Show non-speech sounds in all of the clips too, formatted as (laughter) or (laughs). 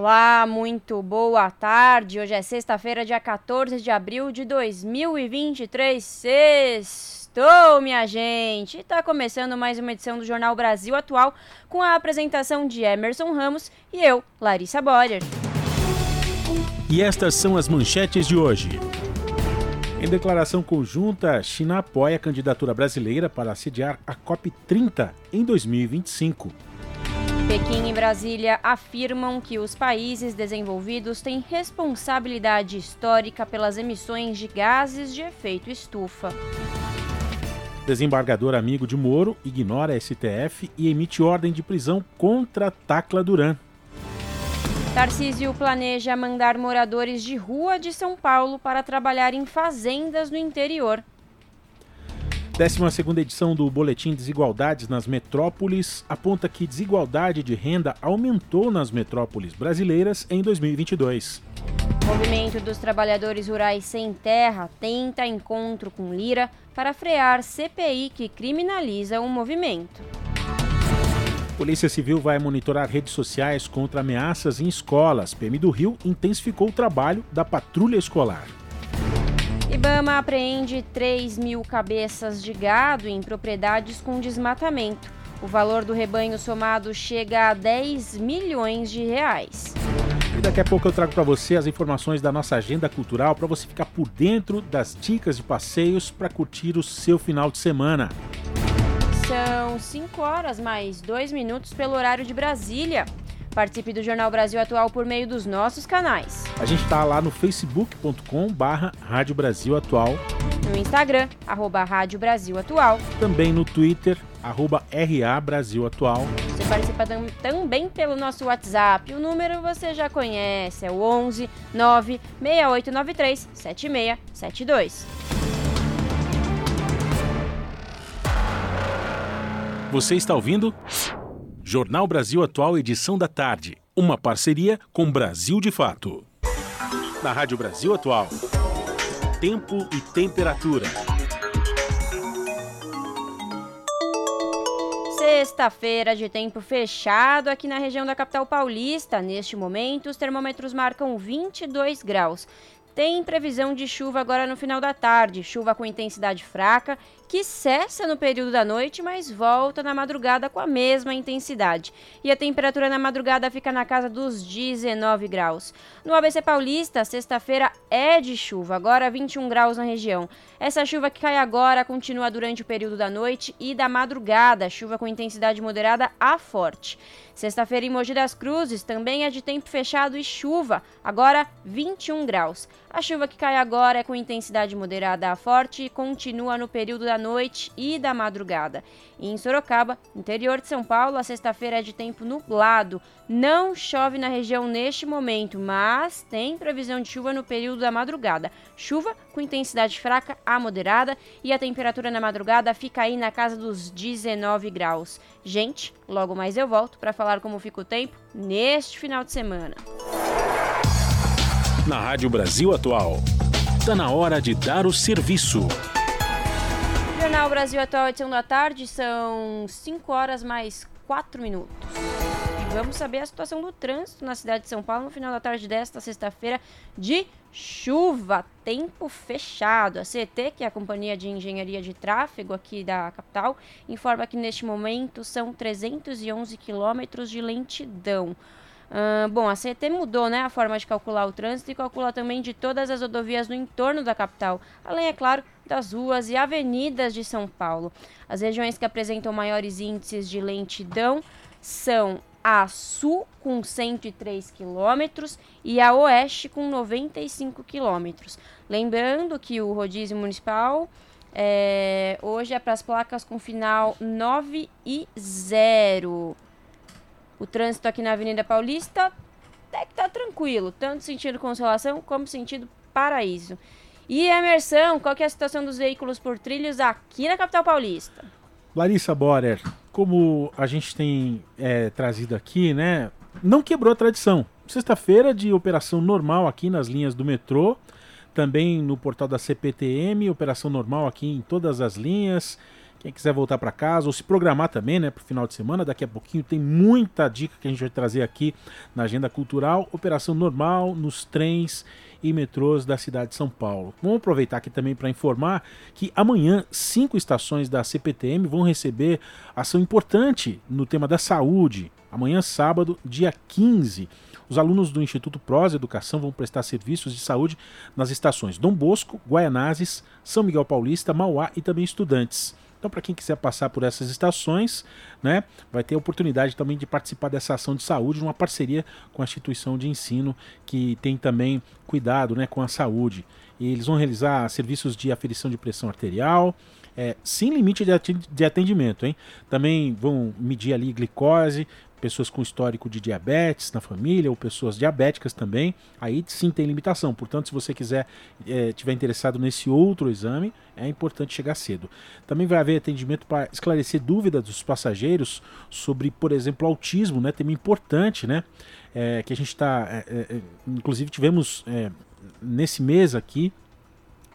Olá, muito boa tarde. Hoje é sexta-feira, dia 14 de abril de 2023. Sextou, minha gente! Está começando mais uma edição do Jornal Brasil Atual com a apresentação de Emerson Ramos e eu, Larissa Boyer. E estas são as manchetes de hoje. Em declaração conjunta, China apoia a candidatura brasileira para sediar a COP30 em 2025. Pequim e Brasília afirmam que os países desenvolvidos têm responsabilidade histórica pelas emissões de gases de efeito estufa. Desembargador amigo de Moro ignora a STF e emite ordem de prisão contra Tacla Duran. Tarcísio planeja mandar moradores de rua de São Paulo para trabalhar em fazendas no interior. 12 edição do Boletim Desigualdades nas Metrópoles aponta que desigualdade de renda aumentou nas metrópoles brasileiras em 2022. O movimento dos trabalhadores rurais sem terra tenta encontro com Lira para frear CPI que criminaliza o movimento. Polícia Civil vai monitorar redes sociais contra ameaças em escolas. PM do Rio intensificou o trabalho da patrulha escolar. Ibama apreende 3 mil cabeças de gado em propriedades com desmatamento. O valor do rebanho somado chega a 10 milhões de reais. E daqui a pouco eu trago para você as informações da nossa agenda cultural para você ficar por dentro das dicas de passeios para curtir o seu final de semana. São 5 horas mais 2 minutos pelo horário de Brasília. Participe do Jornal Brasil Atual por meio dos nossos canais. A gente está lá no facebook.com barra Rádio Brasil Atual. No Instagram, arroba Rádio Brasil Atual. Também no Twitter, arroba RA Brasil Atual. Você participa tam também pelo nosso WhatsApp. O número você já conhece, é o 11 9 6893 7672. Você está ouvindo? Jornal Brasil Atual, edição da tarde. Uma parceria com Brasil de Fato. Na Rádio Brasil Atual. Tempo e temperatura. Sexta-feira de tempo fechado aqui na região da capital paulista. Neste momento, os termômetros marcam 22 graus. Tem previsão de chuva agora no final da tarde, chuva com intensidade fraca, que cessa no período da noite, mas volta na madrugada com a mesma intensidade. E a temperatura na madrugada fica na casa dos 19 graus. No ABC Paulista, sexta-feira é de chuva, agora 21 graus na região. Essa chuva que cai agora continua durante o período da noite e da madrugada, chuva com intensidade moderada a forte. Sexta-feira em Mogi das Cruzes também é de tempo fechado e chuva, agora 21 graus. A chuva que cai agora é com intensidade moderada a forte e continua no período da noite e da madrugada. E em Sorocaba, interior de São Paulo, a sexta-feira é de tempo nublado. Não chove na região neste momento, mas tem previsão de chuva no período da madrugada. Chuva com intensidade fraca a moderada e a temperatura na madrugada fica aí na casa dos 19 graus. Gente, logo mais eu volto para falar como fica o tempo neste final de semana. Na Rádio Brasil Atual, está na hora de dar o serviço. Jornal Brasil Atual, edição da tarde, são 5 horas mais 4 minutos. Vamos saber a situação do trânsito na cidade de São Paulo no final da tarde desta sexta-feira de chuva, tempo fechado. A CET, que é a Companhia de Engenharia de Tráfego aqui da capital, informa que neste momento são 311 quilômetros de lentidão. Bom, a CET mudou né, a forma de calcular o trânsito e calcula também de todas as rodovias no entorno da capital, além, é claro, das ruas e avenidas de São Paulo. As regiões que apresentam maiores índices de lentidão são a sul com 103 quilômetros e a oeste com 95 quilômetros. Lembrando que o rodízio municipal é, hoje é para as placas com final 9 e 0. O trânsito aqui na Avenida Paulista até que tá tranquilo tanto sentido consolação como sentido paraíso. E Emerson, qual que é a situação dos veículos por trilhos aqui na capital paulista? Larissa Borer, como a gente tem é, trazido aqui, né? Não quebrou a tradição. Sexta-feira de operação normal aqui nas linhas do metrô, também no portal da CPTM, operação normal aqui em todas as linhas. Quem quiser voltar para casa ou se programar também, né, para o final de semana, daqui a pouquinho tem muita dica que a gente vai trazer aqui na agenda cultural. Operação normal nos trens e metrôs da cidade de São Paulo. Vamos aproveitar aqui também para informar que amanhã cinco estações da CPTM vão receber ação importante no tema da saúde. Amanhã, sábado, dia 15. Os alunos do Instituto Prós Educação vão prestar serviços de saúde nas estações Dom Bosco, Guaianazes, São Miguel Paulista, Mauá e também estudantes. Então, para quem quiser passar por essas estações, né, vai ter a oportunidade também de participar dessa ação de saúde, uma parceria com a instituição de ensino que tem também cuidado né, com a saúde. E eles vão realizar serviços de aferição de pressão arterial, é, sem limite de atendimento, hein? Também vão medir ali glicose, pessoas com histórico de diabetes na família ou pessoas diabéticas também, aí sim tem limitação. Portanto, se você quiser é, tiver interessado nesse outro exame, é importante chegar cedo. Também vai haver atendimento para esclarecer dúvidas dos passageiros sobre, por exemplo, autismo, né? Tema importante, né? É, que a gente está, é, é, inclusive tivemos é, nesse mês aqui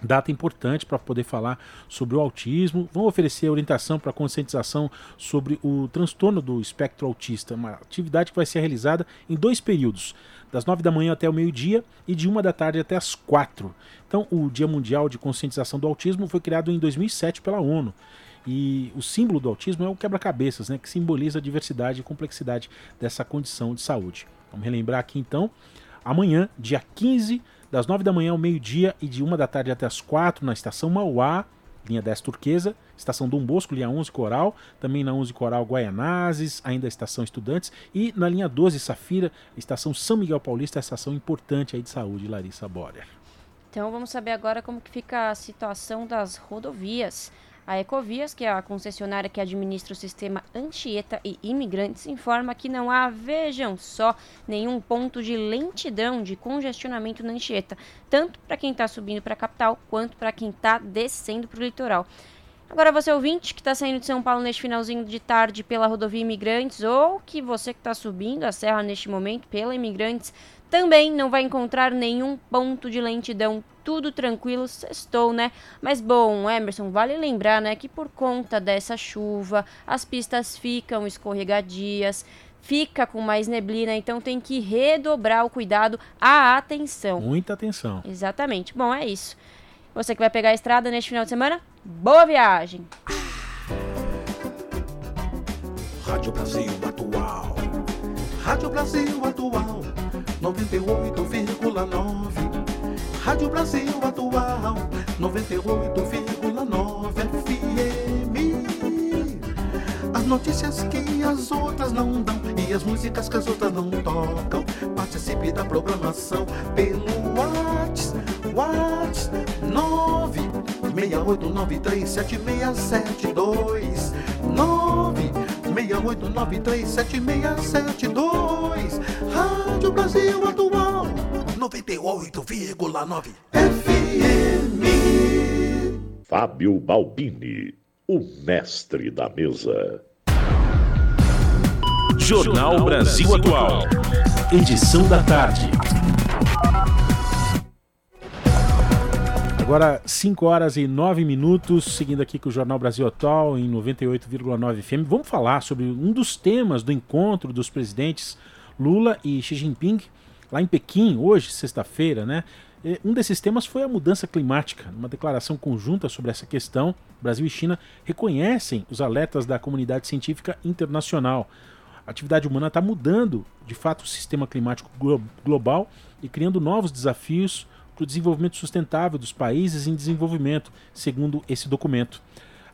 data importante para poder falar sobre o autismo. Vão oferecer orientação para conscientização sobre o transtorno do espectro autista, uma atividade que vai ser realizada em dois períodos, das nove da manhã até o meio-dia e de uma da tarde até as quatro. Então, o Dia Mundial de Conscientização do Autismo foi criado em 2007 pela ONU. E o símbolo do autismo é o quebra-cabeças, né, que simboliza a diversidade e complexidade dessa condição de saúde. Vamos relembrar aqui então, amanhã, dia 15 das 9 da manhã ao meio-dia e de 1 da tarde até as 4 na estação Mauá, linha 10 Turquesa, estação Dom Bosco, linha 11 Coral, também na 11 Coral Guaianazes, ainda a estação Estudantes, e na linha 12 Safira, estação São Miguel Paulista, estação importante aí de saúde, Larissa Borer. Então vamos saber agora como que fica a situação das rodovias. A Ecovias, que é a concessionária que administra o sistema Anchieta e imigrantes, informa que não há, vejam só, nenhum ponto de lentidão de congestionamento na Anchieta, tanto para quem está subindo para a capital quanto para quem está descendo para o litoral. Agora você ouvinte que está saindo de São Paulo neste finalzinho de tarde pela rodovia Imigrantes ou que você que está subindo a serra neste momento pela Imigrantes, também não vai encontrar nenhum ponto de lentidão, tudo tranquilo, sextou, né? Mas bom, Emerson, vale lembrar, né, que por conta dessa chuva, as pistas ficam escorregadias, fica com mais neblina, então tem que redobrar o cuidado, a atenção. Muita atenção. Exatamente. Bom, é isso. Você que vai pegar a estrada neste final de semana, boa viagem! Rádio Brasil Atual. Rádio Brasil Atual 98,9. Rádio Brasil Atual, 98,9 FM. As notícias que as outras não dão e as músicas que as outras não tocam. Participe da programação pelo WhatsApp, WhatsApp 9 68937672 9 68937672 Rádio Brasil Atual 98,9 FM Fábio Balbini, o mestre da mesa. Jornal Brasil Atual. Edição da tarde. Agora, 5 horas e 9 minutos, seguindo aqui com o Jornal Brasil Atual em 98,9 FM. Vamos falar sobre um dos temas do encontro dos presidentes Lula e Xi Jinping lá em Pequim, hoje, sexta-feira, né? Um desses temas foi a mudança climática. Uma declaração conjunta sobre essa questão, Brasil e China reconhecem os alertas da comunidade científica internacional. A atividade humana está mudando, de fato, o sistema climático global e criando novos desafios para o desenvolvimento sustentável dos países em desenvolvimento, segundo esse documento.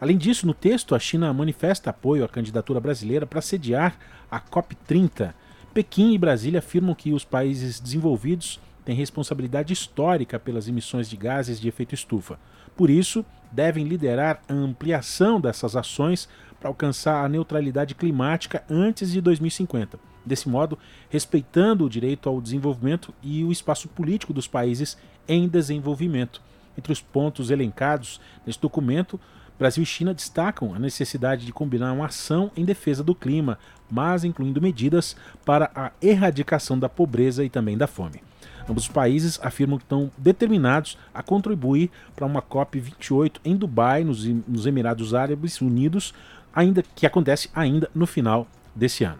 Além disso, no texto, a China manifesta apoio à candidatura brasileira para sediar a COP30. Pequim e Brasília afirmam que os países desenvolvidos têm responsabilidade histórica pelas emissões de gases de efeito estufa. Por isso, devem liderar a ampliação dessas ações para alcançar a neutralidade climática antes de 2050. desse modo respeitando o direito ao desenvolvimento e o espaço político dos países em desenvolvimento. Entre os pontos elencados neste documento, Brasil e China destacam a necessidade de combinar uma ação em defesa do clima, mas incluindo medidas para a erradicação da pobreza e também da fome. Ambos os países afirmam que estão determinados a contribuir para uma COP28 em Dubai, nos, Emirados Árabes Unidos, ainda que acontece ainda no final desse ano.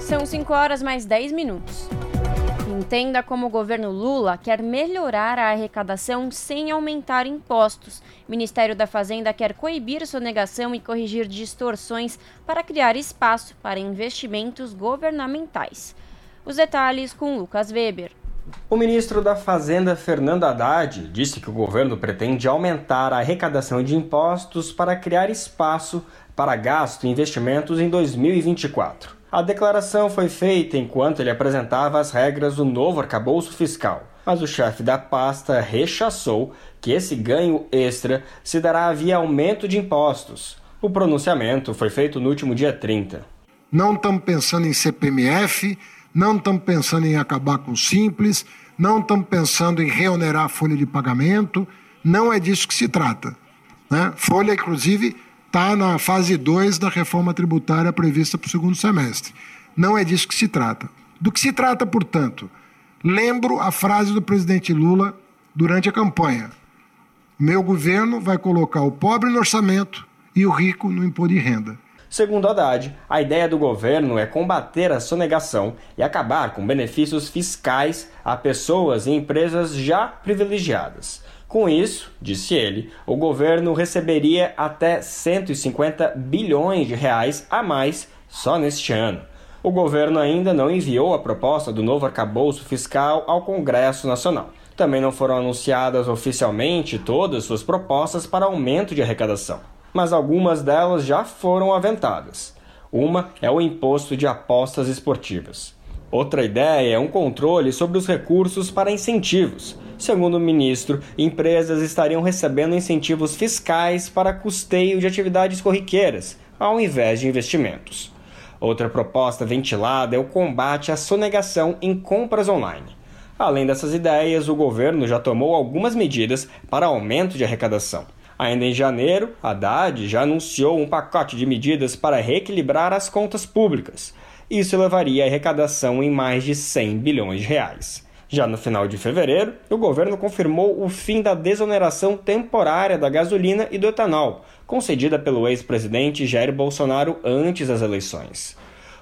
São 5 horas mais 10 minutos. Entenda como o governo Lula quer melhorar a arrecadação sem aumentar impostos. O Ministério da Fazenda quer coibir sonegação e corrigir distorções para criar espaço para investimentos governamentais. Os detalhes com Lucas Weber. O ministro da Fazenda, Fernando Haddad, disse que o governo pretende aumentar a arrecadação de impostos para criar espaço para gasto e investimentos em 2024. A declaração foi feita enquanto ele apresentava as regras do novo arcabouço fiscal, mas o chefe da pasta rechaçou que esse ganho extra se dará via aumento de impostos. O pronunciamento foi feito no último dia 30. Não estamos pensando em CPMF, não estamos pensando em acabar com o simples, não estamos pensando em reonerar a folha de pagamento, não é disso que se trata. Né? Folha, inclusive, está na fase 2 da reforma tributária prevista para o segundo semestre. Não é disso que se trata. Do que se trata, portanto, lembro a frase do presidente Lula durante a campanha: meu governo vai colocar o pobre no orçamento e o rico no imposto de renda. Segundo Haddad, a ideia do governo é combater a sonegação e acabar com benefícios fiscais a pessoas e empresas já privilegiadas. Com isso, disse ele, o governo receberia até 150 bilhões de reais a mais só neste ano. O governo ainda não enviou a proposta do novo arcabouço fiscal ao Congresso Nacional. Também não foram anunciadas oficialmente todas suas propostas para aumento de arrecadação, mas algumas delas já foram aventadas. Uma é o imposto de apostas esportivas. Outra ideia é um controle sobre os recursos para incentivos. Segundo o ministro, empresas estariam recebendo incentivos fiscais para custeio de atividades corriqueiras, ao invés de investimentos. Outra proposta ventilada é o combate à sonegação em compras online. Além dessas ideias, o governo já tomou algumas medidas para aumento de arrecadação. Ainda em janeiro, Haddad já anunciou um pacote de medidas para reequilibrar as contas públicas. Isso levaria a arrecadação em mais de 100 bilhões de reais. Já no final de fevereiro, o governo confirmou o fim da desoneração temporária da gasolina e do etanol, concedida pelo ex-presidente Jair Bolsonaro antes das eleições.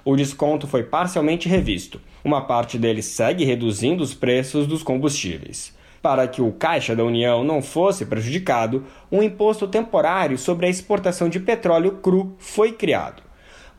O desconto foi parcialmente revisto. Uma parte dele segue reduzindo os preços dos combustíveis. Para que o Caixa da União não fosse prejudicado, um imposto temporário sobre a exportação de petróleo cru foi criado.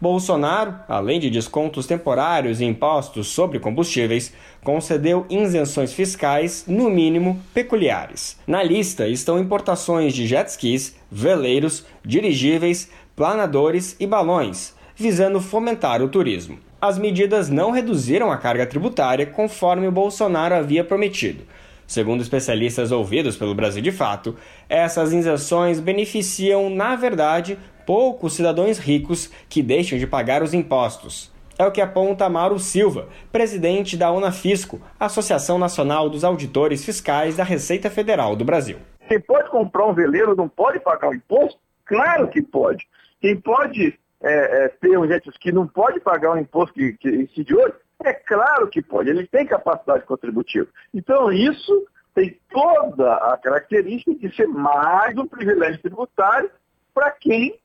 Bolsonaro, além de descontos temporários e impostos sobre combustíveis, concedeu isenções fiscais, no mínimo peculiares. Na lista estão importações de jet skis, veleiros, dirigíveis, planadores e balões, visando fomentar o turismo. As medidas não reduziram a carga tributária conforme o Bolsonaro havia prometido. Segundo especialistas ouvidos pelo Brasil de Fato, essas isenções beneficiam, na verdade, poucos cidadãos ricos que deixam de pagar os impostos. É o que aponta Mauro Silva, presidente da Unafisco, Associação Nacional dos Auditores Fiscais da Receita Federal do Brasil. Quem pode comprar um veleiro não pode pagar o imposto? Claro que pode. Quem pode é, é, ter um jet ski não pode pagar o imposto que, que incide hoje? É claro que pode. Ele tem capacidade contributiva. Então, isso tem toda a característica de ser mais um privilégio tributário para quem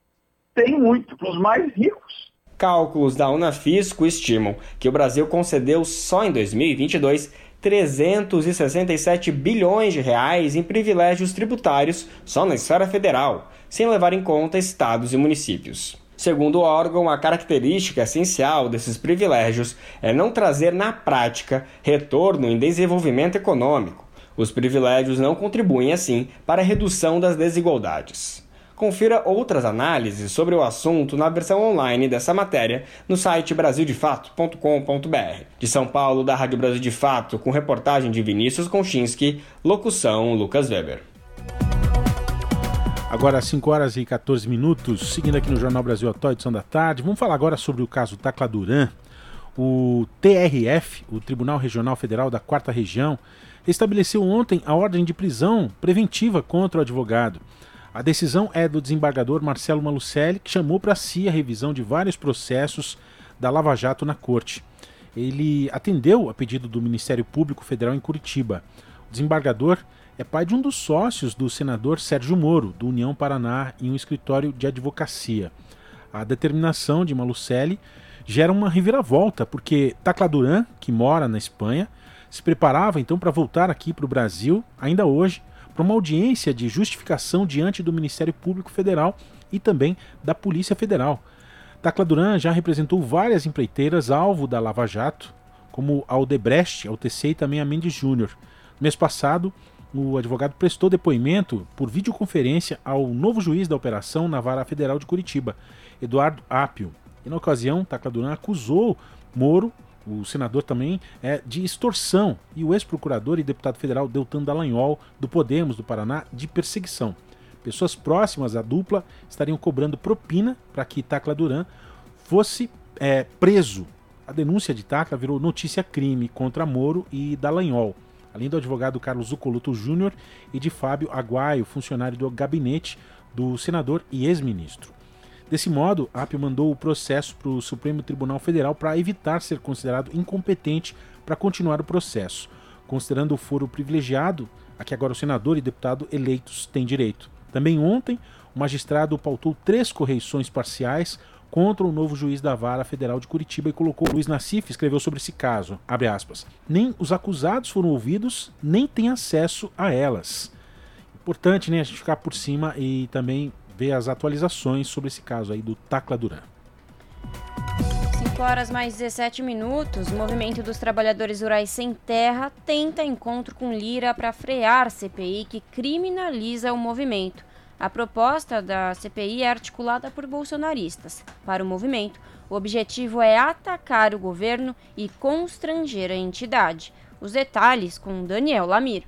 tem muito para os mais ricos. Cálculos da Unafisco estimam que o Brasil concedeu só em 2022 367 bilhões de reais em privilégios tributários só na esfera federal, sem levar em conta estados e municípios. Segundo o órgão, a característica essencial desses privilégios é não trazer na prática retorno em desenvolvimento econômico. Os privilégios não contribuem, assim, para a redução das desigualdades. Confira outras análises sobre o assunto na versão online dessa matéria no site brasildefato.com.br. De São Paulo, da Rádio Brasil de Fato, com reportagem de Vinícius Konchinski, locução Lucas Weber. Agora, 5 horas e 14 minutos, seguindo aqui no Jornal Brasil Atual, edição da tarde. Vamos falar agora sobre o caso Tacla Duran. O TRF, o Tribunal Regional Federal da Quarta Região, estabeleceu ontem a ordem de prisão preventiva contra o advogado. A decisão é do desembargador Marcelo Malucelli, que chamou para si a revisão de vários processos da Lava Jato na corte. Ele atendeu a pedido do Ministério Público Federal em Curitiba. O desembargador é pai de um dos sócios do senador Sérgio Moro, do União Paraná, em um escritório de advocacia. A determinação de Malucelli gera uma reviravolta, porque Tacla que mora na Espanha, se preparava então para voltar aqui para o Brasil, ainda hoje, para uma audiência de justificação diante do Ministério Público Federal e também da Polícia Federal. Tacla Duran já representou várias empreiteiras alvo da Lava Jato, como a Odebrecht, a UTC e também a Mendes Júnior. Mês passado, o advogado prestou depoimento por videoconferência ao novo juiz da operação na Vara Federal de Curitiba, Eduardo Apio. E na ocasião, Tacla Duran acusou Moro, o senador também, é, de extorsão e o ex-procurador e deputado federal Deltan Dallagnol, do Podemos do Paraná, de perseguição. Pessoas próximas à dupla estariam cobrando propina para que Tacla Duran fosse é, preso. A denúncia de Tacla virou notícia crime contra Moro e Dallagnol além do advogado Carlos Zucoluto Júnior e de Fábio Aguaio, funcionário do gabinete do senador e ex-ministro. Desse modo, a AP mandou o processo para o Supremo Tribunal Federal para evitar ser considerado incompetente para continuar o processo, considerando o foro privilegiado a que agora o senador e deputado eleitos têm direito. Também ontem, o magistrado pautou três correições parciais contra o novo juiz da Vara Federal de Curitiba e colocou Luiz Nassif escreveu sobre esse caso, aspas, nem os acusados foram ouvidos, nem tem acesso a elas. Importante, né, a gente ficar por cima e também ver as atualizações sobre esse caso aí do Tacla Duran. 5 horas mais 17 minutos, o Movimento dos Trabalhadores Rurais Sem Terra tenta encontro com Lira para frear CPI que criminaliza o movimento. A proposta da CPI é articulada por bolsonaristas. Para o movimento, o objetivo é atacar o governo e constranger a entidade. Os detalhes com Daniel Lamir.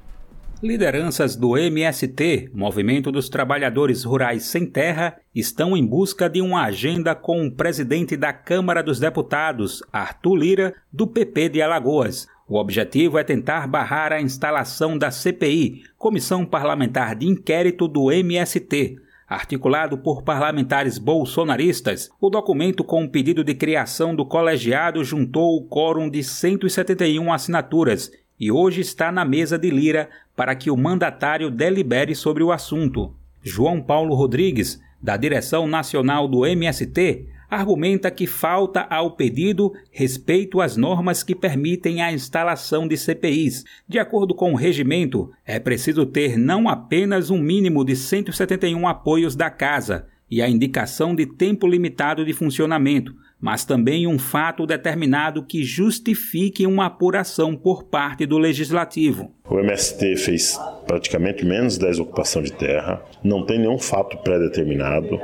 Lideranças do MST, Movimento dos Trabalhadores Rurais Sem Terra, estão em busca de uma agenda com o presidente da Câmara dos Deputados, Arthur Lira, do PP de Alagoas, o objetivo é tentar barrar a instalação da CPI, Comissão Parlamentar de Inquérito do MST. Articulado por parlamentares bolsonaristas, o documento com o pedido de criação do colegiado juntou o quórum de 171 assinaturas e hoje está na mesa de Lira para que o mandatário delibere sobre o assunto. João Paulo Rodrigues, da direção nacional do MST, argumenta que falta ao pedido respeito às normas que permitem a instalação de CPIs. De acordo com o regimento, é preciso ter não apenas um mínimo de 171 apoios da Casa e a indicação de tempo limitado de funcionamento, mas também um fato determinado que justifique uma apuração por parte do legislativo. O MST fez praticamente menos 10 ocupação de terra, não tem nenhum fato pré-determinado.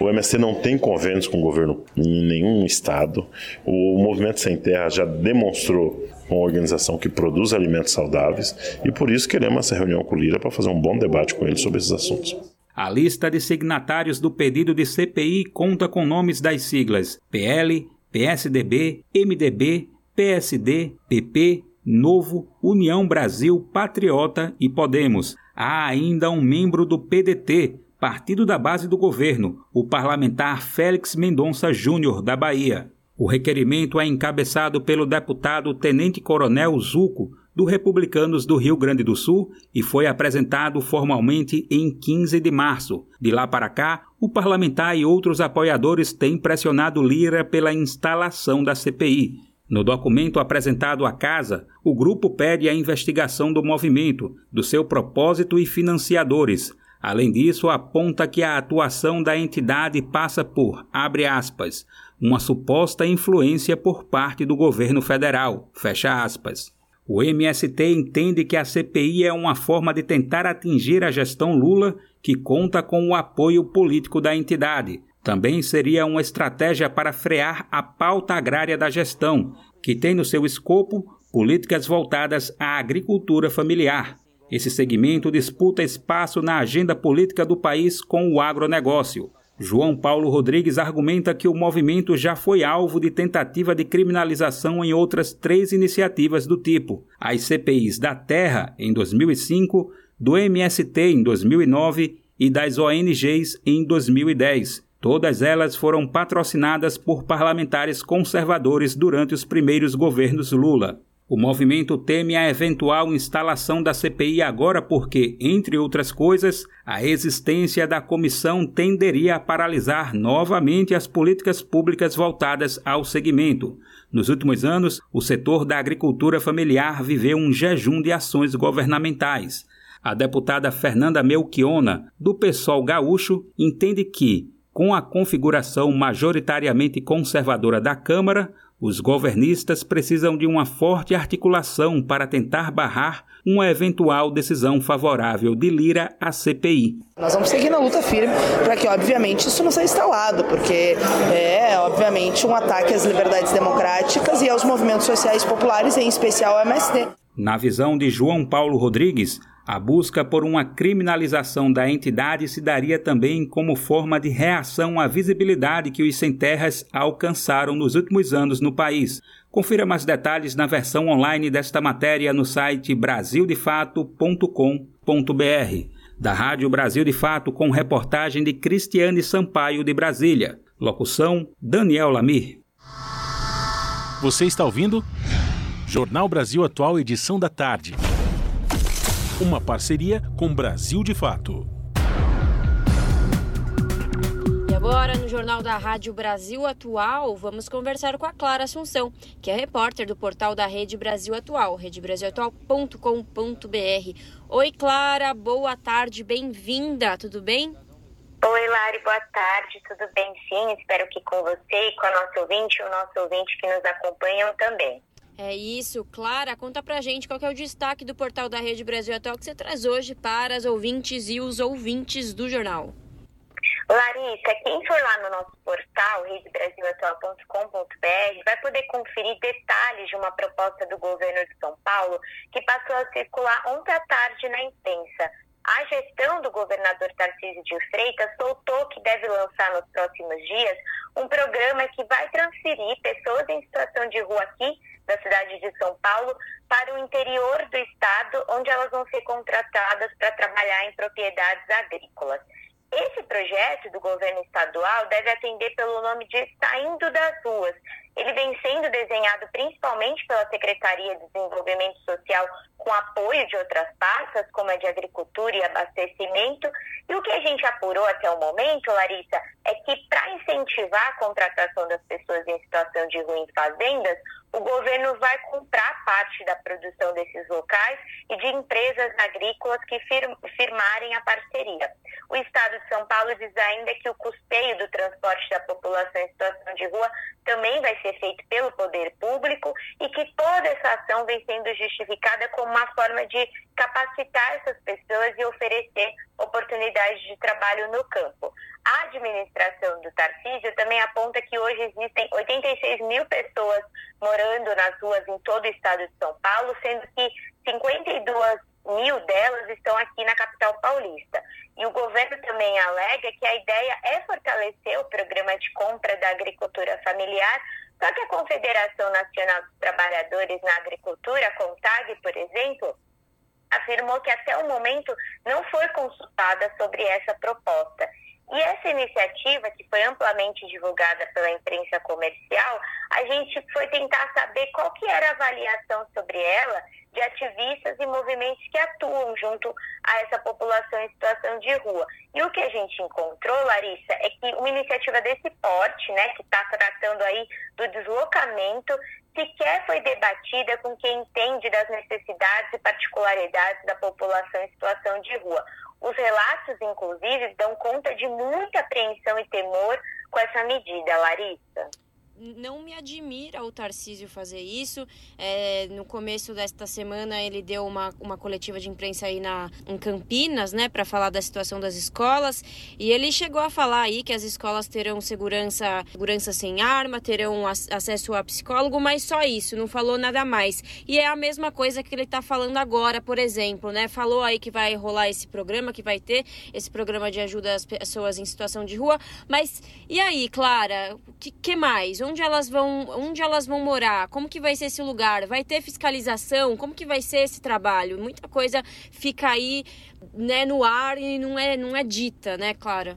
O MST não tem convênios com o governo em nenhum estado. O Movimento Sem Terra já demonstrou uma organização que produz alimentos saudáveis e por isso queremos essa reunião com o Lira para fazer um bom debate com ele sobre esses assuntos. A lista de signatários do pedido de CPI conta com nomes das siglas PL, PSDB, MDB, PSD, PP, Novo, União Brasil, Patriota e Podemos. Há ainda um membro do PDT, partido da base do governo, o parlamentar Félix Mendonça Júnior, da Bahia. O requerimento é encabeçado pelo deputado Tenente Coronel Zuco, do Republicanos do Rio Grande do Sul e foi apresentado formalmente em 15 de março. De lá para cá, o parlamentar e outros apoiadores têm pressionado Lira pela instalação da CPI. No documento apresentado à Casa, o grupo pede a investigação do movimento, do seu propósito e financiadores. Além disso, aponta que a atuação da entidade passa por, abre aspas, uma suposta influência por parte do governo federal, fecha aspas. O MST entende que a CPI é uma forma de tentar atingir a gestão Lula, que conta com o apoio político da entidade. Também seria uma estratégia para frear a pauta agrária da gestão, que tem no seu escopo políticas voltadas à agricultura familiar. Esse segmento disputa espaço na agenda política do país com o agronegócio. João Paulo Rodrigues argumenta que o movimento já foi alvo de tentativa de criminalização em outras três iniciativas do tipo: as CPIs da Terra, em 2005, do MST, em 2009 e das ONGs, em 2010. Todas elas foram patrocinadas por parlamentares conservadores durante os primeiros governos Lula. O movimento teme a eventual instalação da CPI agora porque, entre outras coisas, a existência da comissão tenderia a paralisar novamente as políticas públicas voltadas ao segmento. Nos últimos anos, o setor da agricultura familiar viveu um jejum de ações governamentais. A deputada Fernanda Melchiona, do PSOL gaúcho, entende que, com a configuração majoritariamente conservadora da Câmara, os governistas precisam de uma forte articulação para tentar barrar uma eventual decisão favorável de Lira à CPI. Nós vamos seguir na luta firme para que, obviamente, isso não seja instalado, porque é, obviamente, um ataque às liberdades democráticas e aos movimentos sociais populares, em especial ao MST. Na visão de João Paulo Rodrigues, a busca por uma criminalização da entidade se daria também como forma de reação à visibilidade que os sem terras alcançaram nos últimos anos no país. Confira mais detalhes na versão online desta matéria no site brasildefato.com.br. Da Rádio Brasil de Fato, com reportagem de Cristiane Sampaio de Brasília. Locução: Daniel Lamir. Você está ouvindo? Jornal Brasil Atual, edição da tarde. Uma parceria com Brasil de Fato. E agora, no Jornal da Rádio Brasil Atual, vamos conversar com a Clara Assunção, que é repórter do portal da Rede Brasil Atual, redebrasilatual.com.br. Oi, Clara, boa tarde, bem-vinda, tudo bem? Oi, Lari, boa tarde, tudo bem sim? Espero que com você e com a nossa ouvinte e o nosso ouvinte que nos acompanham também. É isso, Clara, conta pra gente qual é o destaque do portal da Rede Brasil Atual que você traz hoje para as ouvintes e os ouvintes do jornal. Larissa, quem for lá no nosso portal, redebrasilatual.com.br, vai poder conferir detalhes de uma proposta do governo de São Paulo que passou a circular ontem à tarde na imprensa. A gestão do governador Tarcísio de Freitas soltou que deve lançar nos próximos dias um programa que vai transferir pessoas em situação de rua aqui da cidade de São Paulo para o interior do estado, onde elas vão ser contratadas para trabalhar em propriedades agrícolas. Esse projeto do governo estadual deve atender pelo nome de Saindo das Ruas. Ele vem sendo desenhado principalmente pela Secretaria de Desenvolvimento Social com apoio de outras pastas, como a de Agricultura e Abastecimento. E o que a gente apurou até o momento, Larissa, é que para incentivar a contratação das pessoas em situação de rua em fazendas, o governo vai comprar parte da produção desses locais e de empresas agrícolas que firmarem a parceria. O Estado de São Paulo diz ainda que o custeio do transporte da população em situação de rua também vai ser feito pelo poder público e que toda essa ação vem sendo justificada como uma forma de capacitar essas pessoas e oferecer oportunidades de trabalho no campo. A administração do Tarcísio também aponta que hoje existem 86 mil pessoas morando nas ruas em todo o estado de São Paulo, sendo que 52 mil delas estão aqui na capital paulista. E o governo também alega que a ideia é fortalecer o programa de compra da agricultura familiar, só que a Confederação Nacional dos Trabalhadores na Agricultura, a CONTAG, por exemplo, afirmou que até o momento não foi consultada sobre essa proposta. E essa iniciativa, que foi amplamente divulgada pela imprensa comercial, a gente foi tentar saber qual que era a avaliação sobre ela de ativistas e movimentos que atuam junto a essa população em situação de rua. E o que a gente encontrou, Larissa, é que uma iniciativa desse porte, né, que está tratando aí do deslocamento, sequer foi debatida com quem entende das necessidades e particularidades da população em situação de rua. Os relatos, inclusive, dão conta de muita apreensão e temor com essa medida, Larissa. Não me admira o Tarcísio fazer isso. É, no começo desta semana ele deu uma, uma coletiva de imprensa aí na, em Campinas, né, para falar da situação das escolas. E ele chegou a falar aí que as escolas terão segurança, segurança sem arma, terão acesso a psicólogo, mas só isso, não falou nada mais. E é a mesma coisa que ele está falando agora, por exemplo, né? Falou aí que vai rolar esse programa, que vai ter esse programa de ajuda às pessoas em situação de rua. Mas e aí, Clara, o que, que mais? Onde elas vão, onde elas vão morar, como que vai ser esse lugar, vai ter fiscalização, como que vai ser esse trabalho. Muita coisa fica aí, né, no ar e não é, não é dita, né, Clara?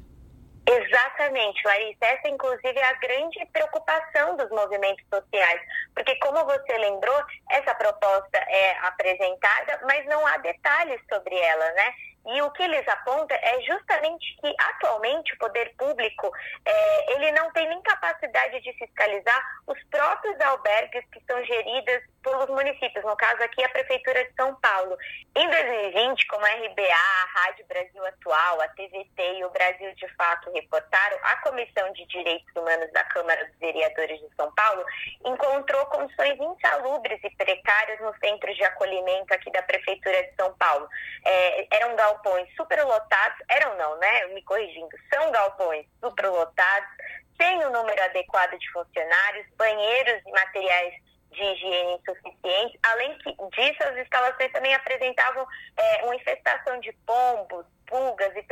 Exatamente, Larissa. Essa, inclusive, é a grande preocupação dos movimentos sociais. Porque, como você lembrou, essa proposta é apresentada, mas não há detalhes sobre ela, né? E o que eles apontam é justamente que, atualmente, o poder público é, ele não tem nem capacidade de fiscalizar os próprios albergues que são geridos pelos municípios, no caso aqui a Prefeitura de São Paulo. Em 2020, como a RBA, a Rádio Brasil Atual, a TVT e o Brasil de Fato reportaram, a Comissão de Direitos Humanos da Câmara dos Vereadores de São Paulo encontrou condições insalubres e precárias nos centros de acolhimento aqui da Prefeitura de São Paulo. É, eram galpões superlotados, eram não, né? Me corrigindo, são galpões superlotados, sem o número adequado de funcionários, banheiros e materiais de higiene insuficientes. Além disso, as instalações também apresentavam é, uma infestação de pombos, pulgas e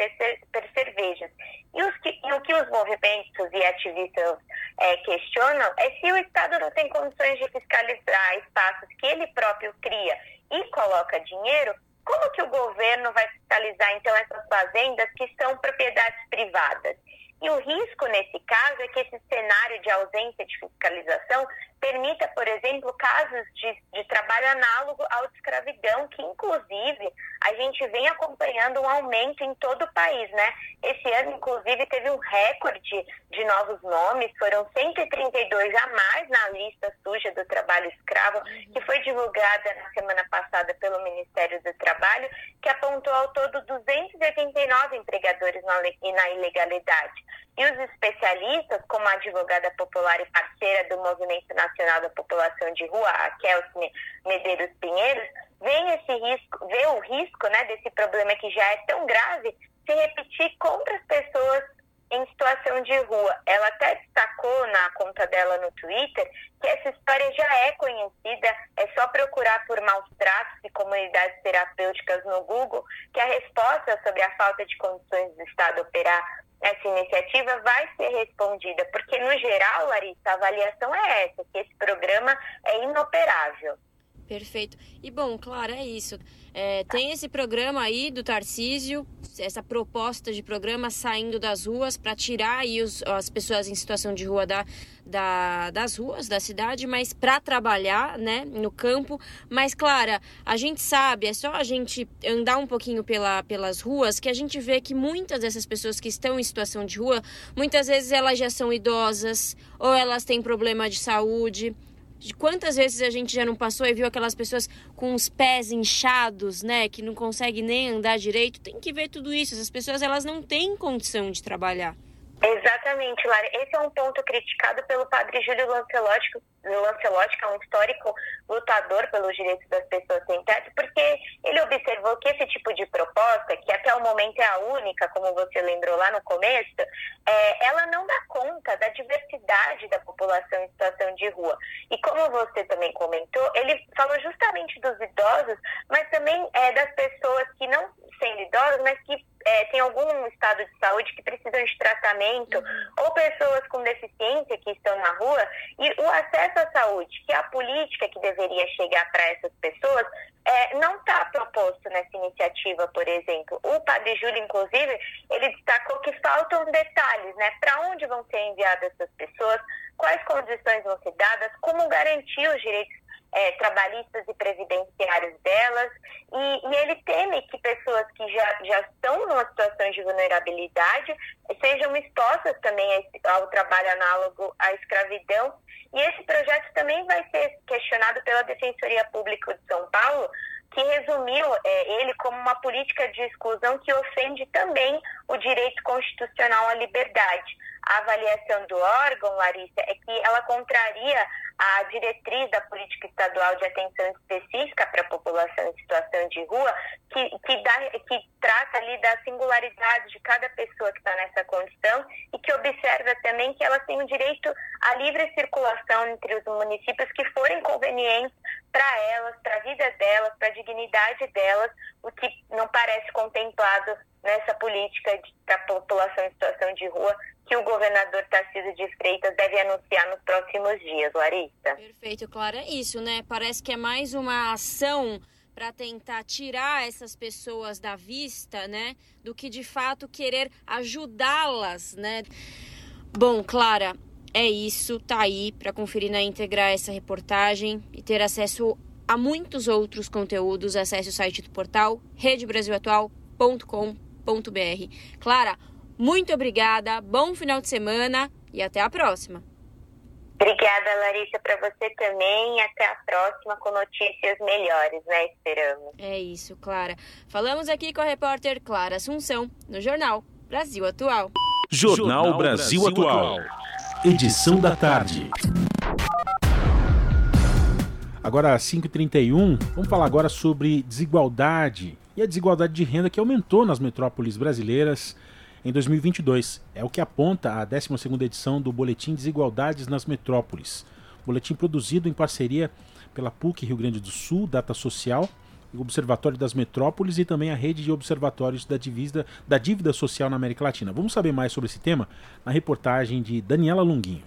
percervejas. E, e o que os movimentos e ativistas é, questionam é se o Estado não tem condições de fiscalizar espaços que ele próprio cria e coloca dinheiro, como que o governo vai fiscalizar, então, essas fazendas que são propriedades privadas? E o risco, nesse caso, é que esse cenário de ausência de fiscalização permita, por exemplo, casos de, de trabalho análogo ao de escravidão, que, inclusive, a gente vem acompanhando um aumento em todo o país, né? Esse ano, inclusive, teve um recorde de novos nomes, foram 132 a mais na lista suja do trabalho escravo, que foi divulgada na semana passada pelo Ministério do Trabalho, que apontou ao todo 289 empregadores na, na ilegalidade. E os especialistas, como a advogada popular e parceira do Movimento Nacional da População de Rua, a Kelsey Medeiros Pinheiros, vê esse risco, vê o risco né, desse problema que já é tão grave se repetir contra as pessoas em situação de rua. Ela até destacou na conta dela no Twitter que essa história já é conhecida, é só procurar por maus tratos e comunidades terapêuticas no Google, que a resposta sobre a falta de condições do Estado operar essa iniciativa vai ser respondida, porque no geral, Larissa, a avaliação é essa, que esse programa é inoperável. Perfeito. E bom, claro, é isso. É, tem esse programa aí do Tarcísio, essa proposta de programa saindo das ruas para tirar aí os, as pessoas em situação de rua da, da, das ruas da cidade, mas para trabalhar né, no campo. Mas, Clara, a gente sabe, é só a gente andar um pouquinho pela, pelas ruas que a gente vê que muitas dessas pessoas que estão em situação de rua, muitas vezes elas já são idosas ou elas têm problema de saúde de quantas vezes a gente já não passou e viu aquelas pessoas com os pés inchados, né, que não conseguem nem andar direito? Tem que ver tudo isso. Essas pessoas elas não têm condição de trabalhar. Exatamente, Lara. Esse é um ponto criticado pelo padre Júlio Lancelotti, Lancelotti, que é um histórico lutador pelos direitos das pessoas sem teto, porque ele observou que esse tipo de proposta, que até o momento é a única, como você lembrou lá no começo, é, ela não dá conta da diversidade da população em situação de rua. E como você também comentou, ele falou justamente dos idosos, mas também é, das pessoas que não sendo idosas, mas que é, têm algum estado de saúde que precisam de tratamento, uhum. ou pessoas com deficiência que estão na rua, e o acesso à saúde, que é a política que deveria chegar para essas pessoas, é, não está proposto nessa iniciativa, por exemplo. O Padre Júlio, inclusive, ele destacou que faltam detalhes, né? Para onde vão ser enviadas essas pessoas, quais condições vão ser dadas, como garantir os direitos é, trabalhistas e previdenciários delas, e, e, ele teme que pessoas que já, já estão numa situação de vulnerabilidade sejam expostas também ao trabalho análogo à escravidão. E esse projeto também vai ser questionado pela Defensoria Pública de São Paulo, que resumiu é, ele como uma política de exclusão que ofende também o direito constitucional à liberdade. a avaliação do órgão, Larissa, é que ela contraria a diretriz da política estadual de atenção específica para a população em situação de rua, que, que, dá, que trata ali da singularidade de cada pessoa que está nessa condição e que observa também que elas têm o direito à livre circulação entre os municípios que forem convenientes para elas, para a vida delas, para a dignidade delas, o que não parece contemplado nessa política para a população em situação de rua que o governador Tarcísio de Freitas deve anunciar nos próximos dias, Larissa. Perfeito, Clara. É isso, né? Parece que é mais uma ação para tentar tirar essas pessoas da vista, né? Do que de fato querer ajudá-las, né? Bom, Clara, é isso. Tá aí para conferir na íntegra essa reportagem e ter acesso a muitos outros conteúdos. Acesse o site do portal redebrasilatual.com.br. Clara, muito obrigada, bom final de semana e até a próxima. Obrigada, Larissa, para você também. Até a próxima com notícias melhores, né? Esperamos. É isso, Clara. Falamos aqui com a repórter Clara Assunção, no Jornal Brasil Atual. Jornal, Jornal Brasil, Brasil Atual. Edição da tarde. Agora, 5h31, vamos falar agora sobre desigualdade e a desigualdade de renda que aumentou nas metrópoles brasileiras em 2022. É o que aponta a 12ª edição do Boletim Desigualdades nas Metrópoles. Boletim produzido em parceria pela PUC Rio Grande do Sul, Data Social, o Observatório das Metrópoles e também a rede de observatórios da dívida, da dívida social na América Latina. Vamos saber mais sobre esse tema na reportagem de Daniela Longuinho.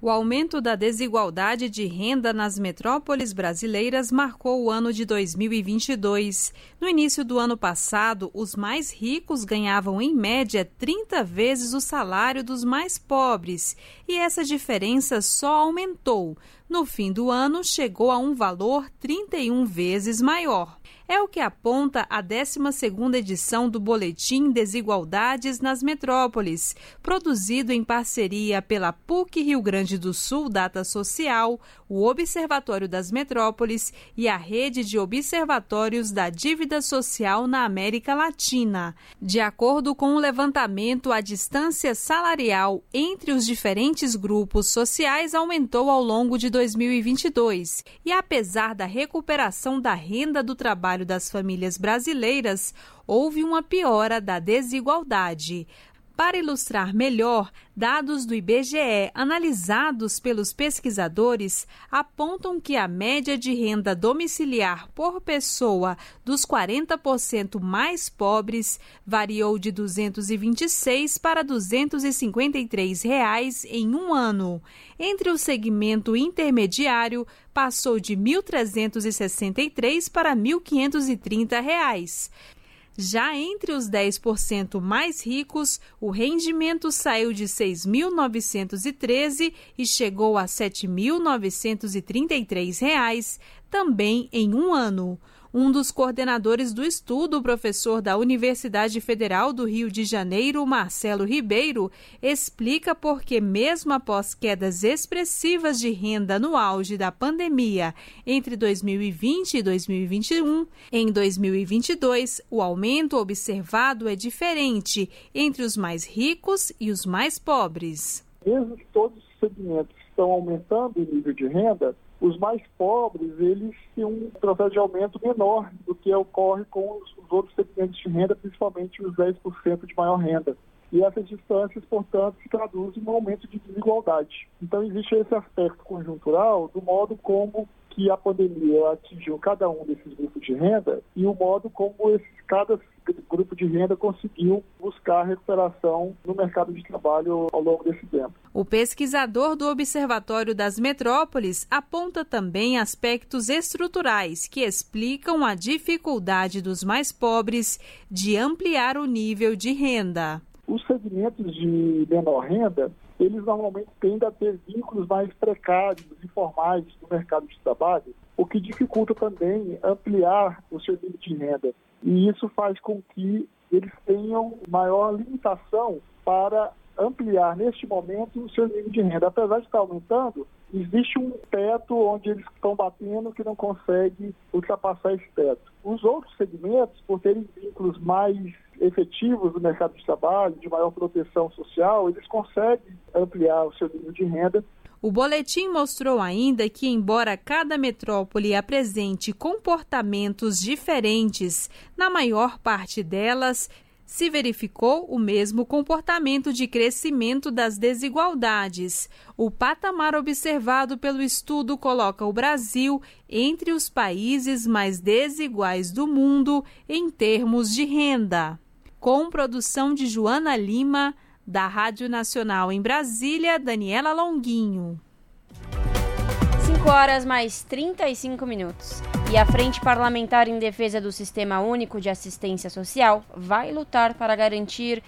O aumento da desigualdade de renda nas metrópoles brasileiras marcou o ano de 2022. No início do ano passado, os mais ricos ganhavam em média 30 vezes o salário dos mais pobres, e essa diferença só aumentou. No fim do ano, chegou a um valor 31 vezes maior. É o que aponta a 12ª edição do Boletim Desigualdades nas Metrópoles, produzido em parceria pela PUC Rio Grande do Sul Data Social, o Observatório das Metrópoles e a Rede de Observatórios da Dívida Social na América Latina. De acordo com o levantamento, a distância salarial entre os diferentes grupos sociais aumentou ao longo de 2022 e, apesar da recuperação da renda do trabalho das famílias brasileiras, houve uma piora da desigualdade. Para ilustrar melhor, dados do IBGE analisados pelos pesquisadores apontam que a média de renda domiciliar por pessoa dos 40% mais pobres variou de R$ 226 para 253 reais em um ano. Entre o segmento intermediário, passou de R$ 1.363 para R$ 1.530. Já entre os 10% mais ricos, o rendimento saiu de 6.913 e chegou a R$ 7.933, também em um ano. Um dos coordenadores do estudo, professor da Universidade Federal do Rio de Janeiro, Marcelo Ribeiro, explica por que, mesmo após quedas expressivas de renda no auge da pandemia entre 2020 e 2021, em 2022 o aumento observado é diferente entre os mais ricos e os mais pobres. Mesmo que todos os segmentos estão aumentando o nível de renda, os mais pobres, eles têm um processo de aumento menor do que ocorre com os, os outros segmentos de renda, principalmente os 10% de maior renda. E essas distâncias, portanto, se traduzem em um aumento de desigualdade. Então, existe esse aspecto conjuntural do modo como que a pandemia atingiu cada um desses grupos de renda e o modo como esses, cada grupo de renda conseguiu buscar recuperação no mercado de trabalho ao longo desse tempo. O pesquisador do Observatório das Metrópoles aponta também aspectos estruturais que explicam a dificuldade dos mais pobres de ampliar o nível de renda. Os segmentos de menor renda eles normalmente tendem a ter vínculos mais precários, informais no mercado de trabalho, o que dificulta também ampliar o seu nível de renda. E isso faz com que eles tenham maior limitação para ampliar neste momento o seu nível de renda. Apesar de estar aumentando, existe um teto onde eles estão batendo que não consegue ultrapassar esse teto. Os outros segmentos, por terem vínculos mais efetivos do mercado de trabalho, de maior proteção social, eles conseguem ampliar o seu nível de renda o boletim mostrou ainda que, embora cada metrópole apresente comportamentos diferentes, na maior parte delas se verificou o mesmo comportamento de crescimento das desigualdades. O patamar observado pelo estudo coloca o Brasil entre os países mais desiguais do mundo em termos de renda. Com produção de Joana Lima, da Rádio Nacional em Brasília, Daniela Longuinho. 5 horas mais 35 minutos. E a Frente Parlamentar em Defesa do Sistema Único de Assistência Social vai lutar para garantir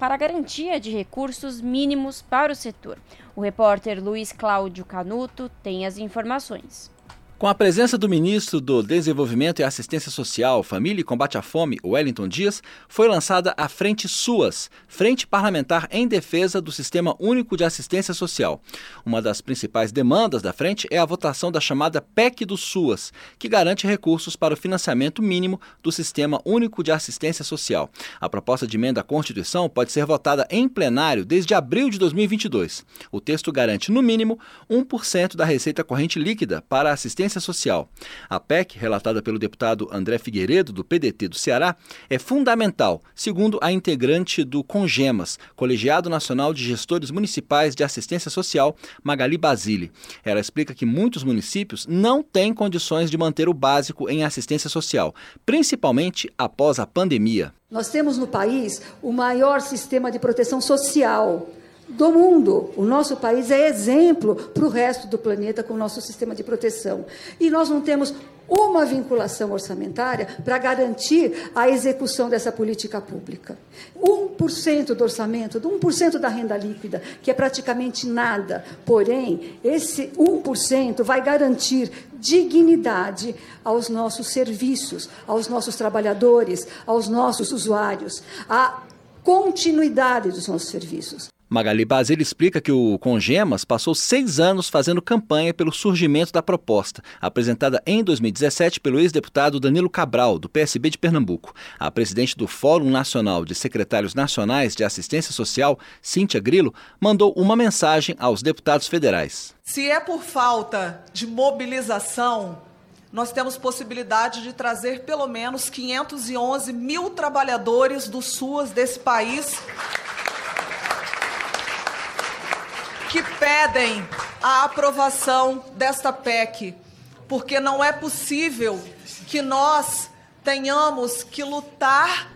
para garantia de recursos mínimos para o setor. O repórter Luiz Cláudio Canuto tem as informações. Com a presença do ministro do Desenvolvimento e Assistência Social, Família e Combate à Fome, Wellington Dias, foi lançada a Frente SUAS, Frente Parlamentar em Defesa do Sistema Único de Assistência Social. Uma das principais demandas da frente é a votação da chamada PEC do SUAS, que garante recursos para o financiamento mínimo do Sistema Único de Assistência Social. A proposta de emenda à Constituição pode ser votada em plenário desde abril de 2022. O texto garante, no mínimo, 1% da receita corrente líquida para assistência Assistência Social. A PEC, relatada pelo deputado André Figueiredo, do PDT do Ceará, é fundamental, segundo a integrante do CONGEMAS, Colegiado Nacional de Gestores Municipais de Assistência Social, Magali Basile. Ela explica que muitos municípios não têm condições de manter o básico em assistência social, principalmente após a pandemia. Nós temos no país o maior sistema de proteção social do mundo. O nosso país é exemplo para o resto do planeta com o nosso sistema de proteção. E nós não temos uma vinculação orçamentária para garantir a execução dessa política pública. 1% do orçamento, 1% da renda líquida, que é praticamente nada. Porém, esse 1% vai garantir dignidade aos nossos serviços, aos nossos trabalhadores, aos nossos usuários, a continuidade dos nossos serviços. Magali Basile explica que o Congemas passou seis anos fazendo campanha pelo surgimento da proposta, apresentada em 2017 pelo ex-deputado Danilo Cabral, do PSB de Pernambuco. A presidente do Fórum Nacional de Secretários Nacionais de Assistência Social, Cíntia Grilo, mandou uma mensagem aos deputados federais. Se é por falta de mobilização, nós temos possibilidade de trazer pelo menos 511 mil trabalhadores do SUAS desse país que pedem a aprovação desta PEC, porque não é possível que nós tenhamos que lutar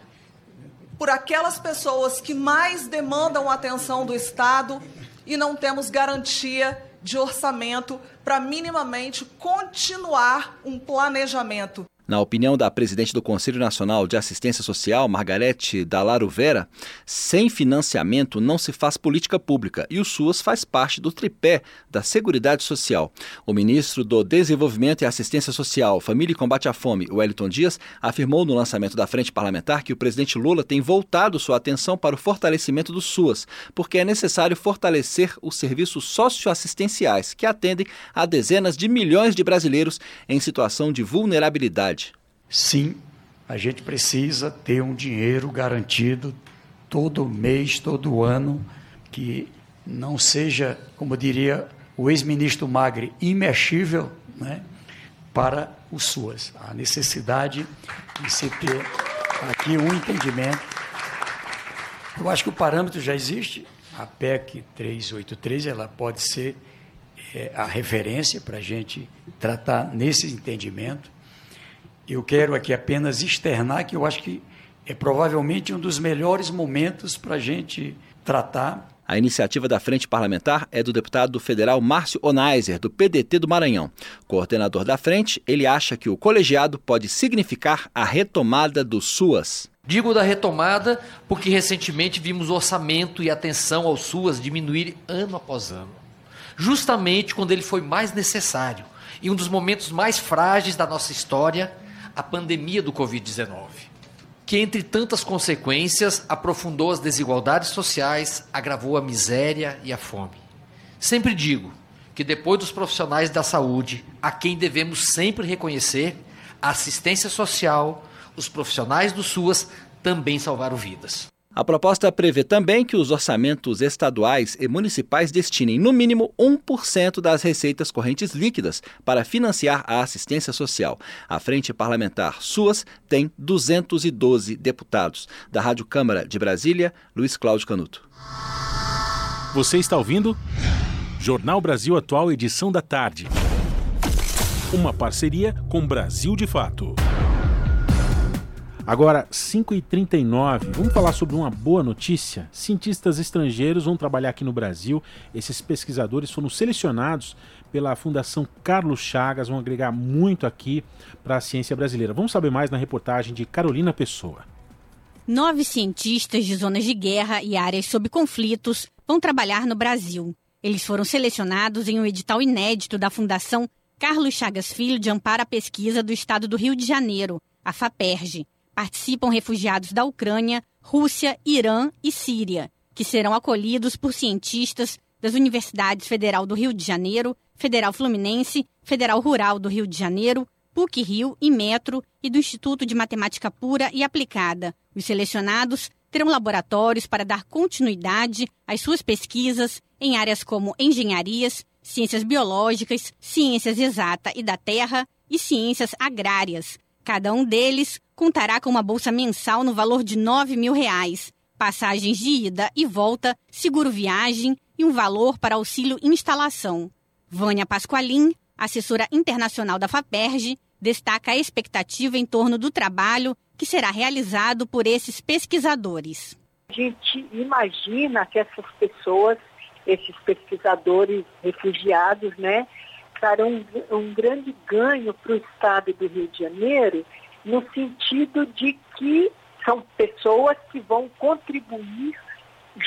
por aquelas pessoas que mais demandam atenção do Estado e não temos garantia de orçamento para minimamente continuar um planejamento. Na opinião da presidente do Conselho Nacional de Assistência Social, Margarete Dalaro Vera, sem financiamento não se faz política pública e o SUAS faz parte do tripé da Seguridade Social. O ministro do Desenvolvimento e Assistência Social, Família e Combate à Fome, Wellington Dias, afirmou no lançamento da Frente Parlamentar que o presidente Lula tem voltado sua atenção para o fortalecimento do SUAS, porque é necessário fortalecer os serviços socioassistenciais que atendem a dezenas de milhões de brasileiros em situação de vulnerabilidade Sim, a gente precisa ter um dinheiro garantido todo mês, todo ano, que não seja, como diria o ex-ministro Magre, imexível né, para os SUAS. A necessidade de se ter aqui um entendimento. Eu acho que o parâmetro já existe. A PEC 383 ela pode ser é, a referência para a gente tratar nesse entendimento. Eu quero aqui apenas externar que eu acho que é provavelmente um dos melhores momentos para a gente tratar. A iniciativa da Frente Parlamentar é do deputado federal Márcio Onaiser, do PDT do Maranhão. Coordenador da frente, ele acha que o colegiado pode significar a retomada do SUAS. Digo da retomada porque recentemente vimos o orçamento e atenção ao SUAS diminuir ano após ano, justamente quando ele foi mais necessário, em um dos momentos mais frágeis da nossa história a pandemia do Covid-19, que, entre tantas consequências, aprofundou as desigualdades sociais, agravou a miséria e a fome. Sempre digo que, depois dos profissionais da saúde, a quem devemos sempre reconhecer, a assistência social, os profissionais do SUAS também salvaram vidas. A proposta prevê também que os orçamentos estaduais e municipais destinem no mínimo 1% das receitas correntes líquidas para financiar a assistência social. A Frente Parlamentar SUAS tem 212 deputados. Da Rádio Câmara de Brasília, Luiz Cláudio Canuto. Você está ouvindo? Jornal Brasil Atual, edição da tarde. Uma parceria com Brasil de Fato. Agora, 5h39, vamos falar sobre uma boa notícia. Cientistas estrangeiros vão trabalhar aqui no Brasil. Esses pesquisadores foram selecionados pela Fundação Carlos Chagas, vão agregar muito aqui para a ciência brasileira. Vamos saber mais na reportagem de Carolina Pessoa. Nove cientistas de zonas de guerra e áreas sob conflitos vão trabalhar no Brasil. Eles foram selecionados em um edital inédito da Fundação Carlos Chagas Filho de Amparo à Pesquisa do Estado do Rio de Janeiro, a FAPERJ. Participam refugiados da Ucrânia, Rússia, Irã e Síria, que serão acolhidos por cientistas das Universidades Federal do Rio de Janeiro, Federal Fluminense, Federal Rural do Rio de Janeiro, PUC Rio e Metro e do Instituto de Matemática Pura e Aplicada. Os selecionados terão laboratórios para dar continuidade às suas pesquisas em áreas como engenharias, ciências biológicas, ciências exata e da terra e ciências agrárias. Cada um deles contará com uma bolsa mensal no valor de 9 mil reais, passagens de ida e volta, seguro viagem e um valor para auxílio instalação. Vânia Pasqualin, assessora internacional da FAPERJ, destaca a expectativa em torno do trabalho que será realizado por esses pesquisadores. A gente imagina que essas pessoas, esses pesquisadores refugiados, né, trarão um, um grande ganho para o estado do Rio de Janeiro, no sentido de que são pessoas que vão contribuir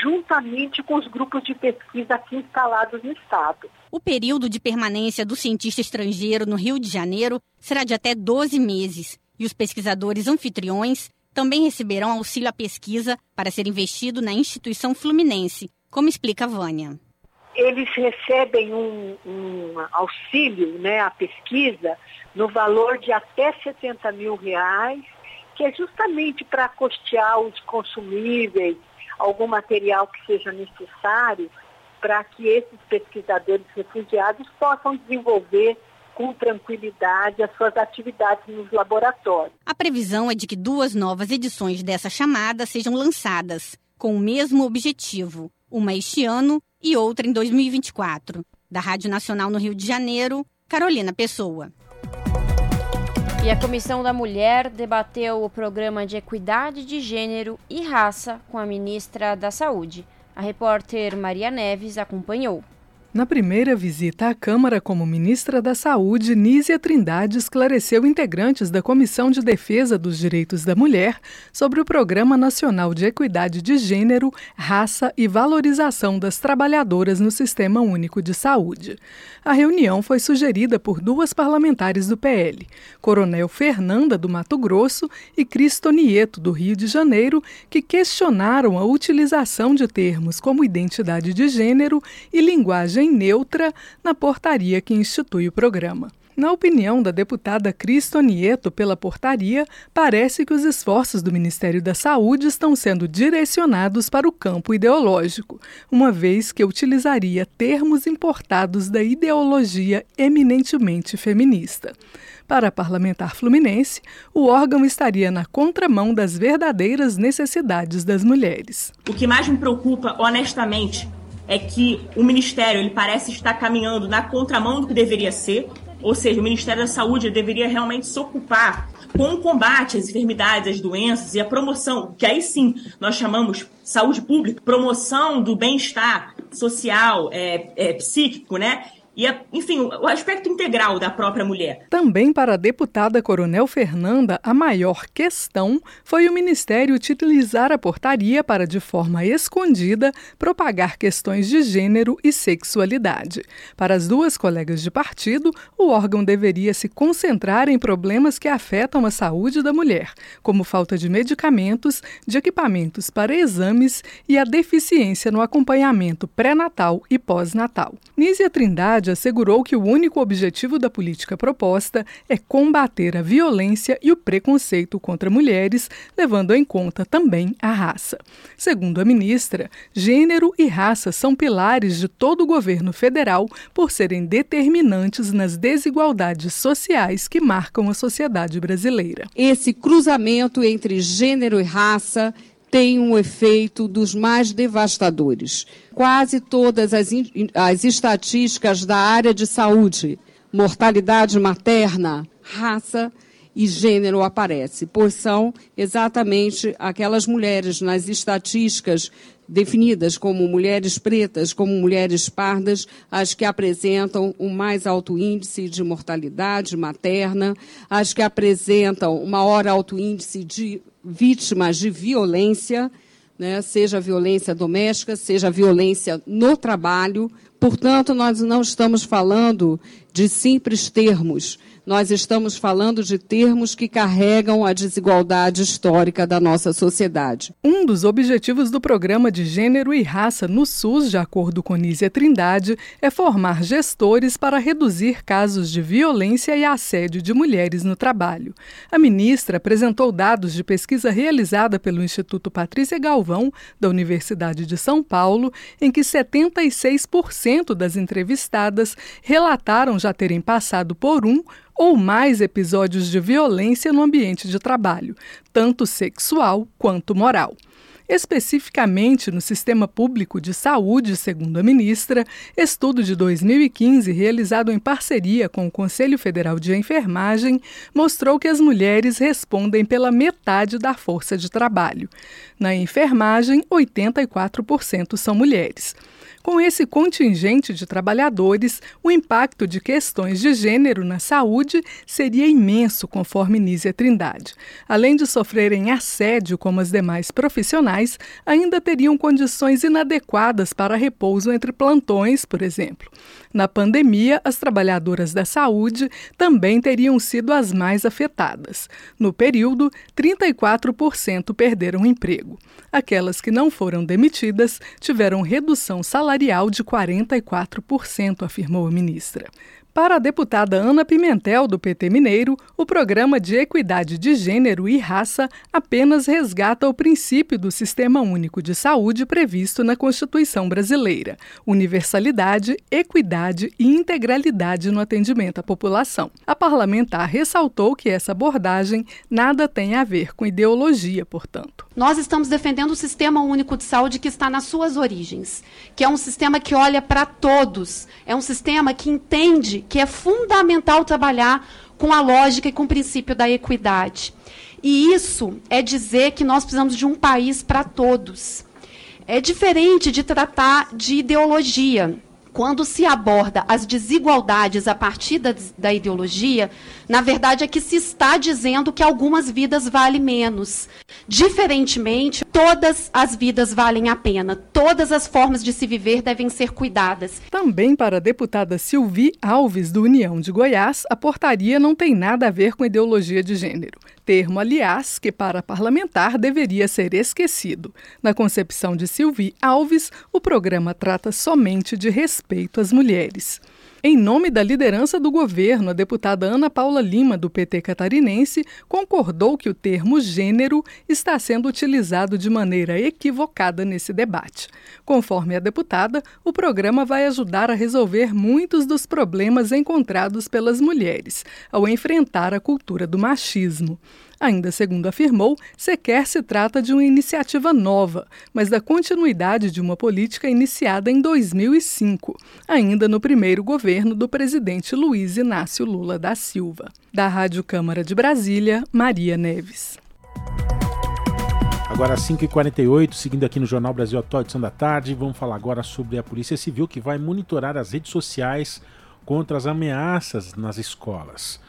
juntamente com os grupos de pesquisa aqui instalados no Estado. O período de permanência do cientista estrangeiro no Rio de Janeiro será de até 12 meses e os pesquisadores anfitriões também receberão auxílio à pesquisa para ser investido na instituição fluminense, como explica Vânia. Eles recebem um, um auxílio né, à pesquisa no valor de até 70 mil reais, que é justamente para custear os consumíveis, algum material que seja necessário para que esses pesquisadores refugiados possam desenvolver com tranquilidade as suas atividades nos laboratórios. A previsão é de que duas novas edições dessa chamada sejam lançadas, com o mesmo objetivo, uma este ano e outra em 2024. Da Rádio Nacional no Rio de Janeiro, Carolina Pessoa. E a Comissão da Mulher debateu o programa de equidade de gênero e raça com a ministra da Saúde. A repórter Maria Neves acompanhou. Na primeira visita à Câmara como ministra da Saúde, Nízia Trindade esclareceu integrantes da Comissão de Defesa dos Direitos da Mulher sobre o Programa Nacional de Equidade de Gênero, Raça e Valorização das Trabalhadoras no Sistema Único de Saúde. A reunião foi sugerida por duas parlamentares do PL, Coronel Fernanda, do Mato Grosso, e Cristo Nieto, do Rio de Janeiro, que questionaram a utilização de termos como identidade de gênero e linguagem neutra na portaria que institui o programa. Na opinião da deputada Cristo Nieto pela portaria, parece que os esforços do Ministério da Saúde estão sendo direcionados para o campo ideológico, uma vez que utilizaria termos importados da ideologia eminentemente feminista. Para a parlamentar fluminense, o órgão estaria na contramão das verdadeiras necessidades das mulheres. O que mais me preocupa, honestamente, é que o Ministério ele parece estar caminhando na contramão do que deveria ser, ou seja, o Ministério da Saúde deveria realmente se ocupar com o combate às enfermidades, às doenças e a promoção, que aí sim nós chamamos saúde pública, promoção do bem-estar social, é, é, psíquico, né? E, enfim, o aspecto integral da própria mulher. Também para a deputada Coronel Fernanda, a maior questão foi o Ministério utilizar a portaria para, de forma escondida, propagar questões de gênero e sexualidade. Para as duas colegas de partido, o órgão deveria se concentrar em problemas que afetam a saúde da mulher, como falta de medicamentos, de equipamentos para exames e a deficiência no acompanhamento pré-natal e pós-natal. Nízia Trindade Trindade assegurou que o único objetivo da política proposta é combater a violência e o preconceito contra mulheres, levando em conta também a raça. Segundo a ministra, gênero e raça são pilares de todo o governo federal por serem determinantes nas desigualdades sociais que marcam a sociedade brasileira. Esse cruzamento entre gênero e raça tem um efeito dos mais devastadores. Quase todas as, as estatísticas da área de saúde, mortalidade materna, raça e gênero aparecem, pois são exatamente aquelas mulheres nas estatísticas definidas como mulheres pretas, como mulheres pardas, as que apresentam o mais alto índice de mortalidade materna, as que apresentam o maior alto índice de vítimas de violência, né, seja violência doméstica, seja violência no trabalho. Portanto, nós não estamos falando de simples termos, nós estamos falando de termos que carregam a desigualdade histórica da nossa sociedade. Um dos objetivos do programa de Gênero e Raça no SUS, de acordo com Nízia Trindade, é formar gestores para reduzir casos de violência e assédio de mulheres no trabalho. A ministra apresentou dados de pesquisa realizada pelo Instituto Patrícia Galvão, da Universidade de São Paulo, em que 76% das entrevistadas relataram já terem passado por um ou mais episódios de violência no ambiente de trabalho, tanto sexual quanto moral. Especificamente no sistema público de saúde, segundo a ministra, estudo de 2015, realizado em parceria com o Conselho Federal de Enfermagem, mostrou que as mulheres respondem pela metade da força de trabalho. Na enfermagem, 84% são mulheres. Com esse contingente de trabalhadores, o impacto de questões de gênero na saúde seria imenso, conforme Nízia Trindade. Além de sofrerem assédio como as demais profissionais, ainda teriam condições inadequadas para repouso entre plantões, por exemplo. Na pandemia, as trabalhadoras da saúde também teriam sido as mais afetadas. No período, 34% perderam emprego. Aquelas que não foram demitidas tiveram redução salarial de 44%, afirmou a ministra. Para a deputada Ana Pimentel, do PT Mineiro, o programa de equidade de gênero e raça apenas resgata o princípio do Sistema Único de Saúde previsto na Constituição Brasileira: universalidade, equidade e integralidade no atendimento à população. A parlamentar ressaltou que essa abordagem nada tem a ver com ideologia, portanto. Nós estamos defendendo o Sistema Único de Saúde que está nas suas origens, que é um sistema que olha para todos, é um sistema que entende que é fundamental trabalhar com a lógica e com o princípio da equidade. E isso é dizer que nós precisamos de um país para todos. É diferente de tratar de ideologia quando se aborda as desigualdades a partir da, da, ideologia, na verdade é que se está dizendo que algumas vidas valem menos. Diferentemente, todas as vidas valem a pena. Todas as formas de se viver devem ser cuidadas. Também para a deputada Silvi Alves, do União de Goiás, a portaria não tem nada a ver com ideologia de gênero termo, aliás, que para parlamentar deveria ser esquecido. Na concepção de Silvi Alves, o programa trata somente de respeito às mulheres. Em nome da liderança do governo, a deputada Ana Paula Lima, do PT catarinense, concordou que o termo gênero está sendo utilizado de maneira equivocada nesse debate. Conforme a deputada, o programa vai ajudar a resolver muitos dos problemas encontrados pelas mulheres ao enfrentar a cultura do machismo. Ainda segundo afirmou, sequer se trata de uma iniciativa nova, mas da continuidade de uma política iniciada em 2005, ainda no primeiro governo do presidente Luiz Inácio Lula da Silva. Da Rádio Câmara de Brasília, Maria Neves. Agora 5h48, seguindo aqui no Jornal Brasil Atual, edição da tarde, vamos falar agora sobre a Polícia Civil que vai monitorar as redes sociais contra as ameaças nas escolas.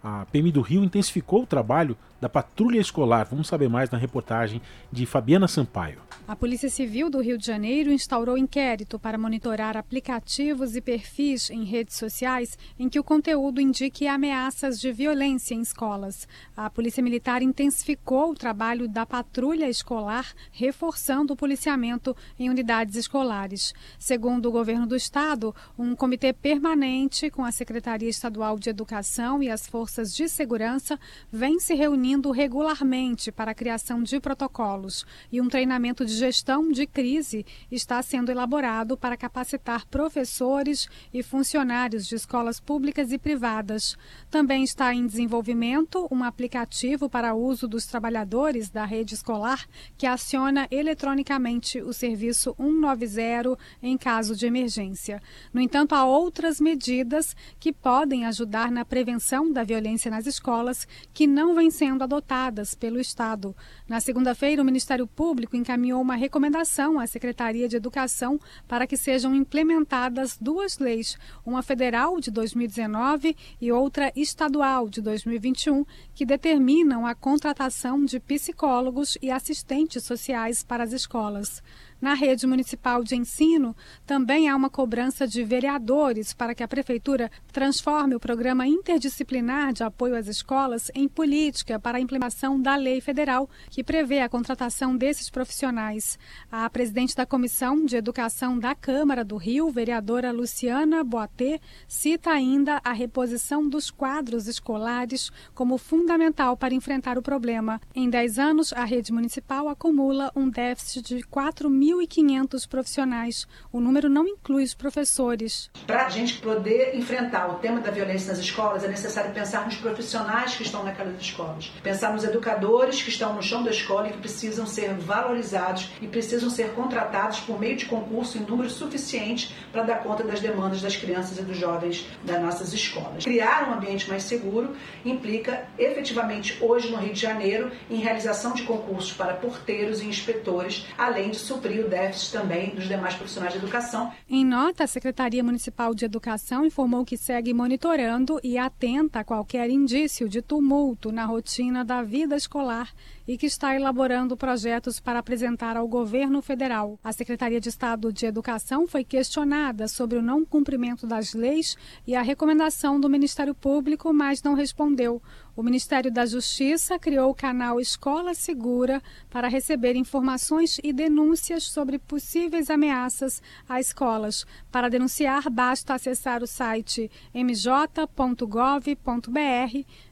A PM do Rio intensificou o trabalho da patrulha escolar. Vamos saber mais na reportagem de Fabiana Sampaio. A Polícia Civil do Rio de Janeiro instaurou inquérito para monitorar aplicativos e perfis em redes sociais em que o conteúdo indique ameaças de violência em escolas. A Polícia Militar intensificou o trabalho da patrulha escolar, reforçando o policiamento em unidades escolares. Segundo o governo do estado, um comitê permanente com a Secretaria Estadual de Educação e as forças de segurança vem se reunindo regularmente para a criação de protocolos e um treinamento de gestão de crise está sendo elaborado para capacitar professores e funcionários de escolas públicas e privadas. Também está em desenvolvimento um aplicativo para uso dos trabalhadores da rede escolar que aciona eletronicamente o serviço 190 em caso de emergência. No entanto, há outras medidas que podem ajudar na prevenção da violência nas escolas que não vêm sendo adotadas pelo Estado. Na segunda-feira, o Ministério Público encaminhou uma recomendação à Secretaria de Educação para que sejam implementadas duas leis, uma federal de 2019 e outra estadual de 2021, que determinam a contratação de psicólogos e assistentes sociais para as escolas. Na rede municipal de ensino, também há uma cobrança de vereadores para que a Prefeitura transforme o programa interdisciplinar de apoio às escolas em política para a implementação da lei federal que prevê a contratação desses profissionais. A presidente da Comissão de Educação da Câmara do Rio, vereadora Luciana Boatê, cita ainda a reposição dos quadros escolares como fundamental para enfrentar o problema. Em 10 anos, a rede municipal acumula um déficit de 4 mil 1.500 profissionais. O número não inclui os professores. Para a gente poder enfrentar o tema da violência nas escolas, é necessário pensar nos profissionais que estão naquelas escolas. Pensar nos educadores que estão no chão da escola e que precisam ser valorizados e precisam ser contratados por meio de concurso em número suficiente para dar conta das demandas das crianças e dos jovens das nossas escolas. Criar um ambiente mais seguro implica efetivamente hoje no Rio de Janeiro em realização de concursos para porteiros e inspetores, além de suprir o déficit também dos demais profissionais de educação. Em nota, a Secretaria Municipal de Educação informou que segue monitorando e atenta a qualquer indício de tumulto na rotina da vida escolar e que está elaborando projetos para apresentar ao governo federal. A Secretaria de Estado de Educação foi questionada sobre o não cumprimento das leis e a recomendação do Ministério Público, mas não respondeu. O Ministério da Justiça criou o canal Escola Segura para receber informações e denúncias sobre possíveis ameaças a escolas. Para denunciar, basta acessar o site mj.gov.br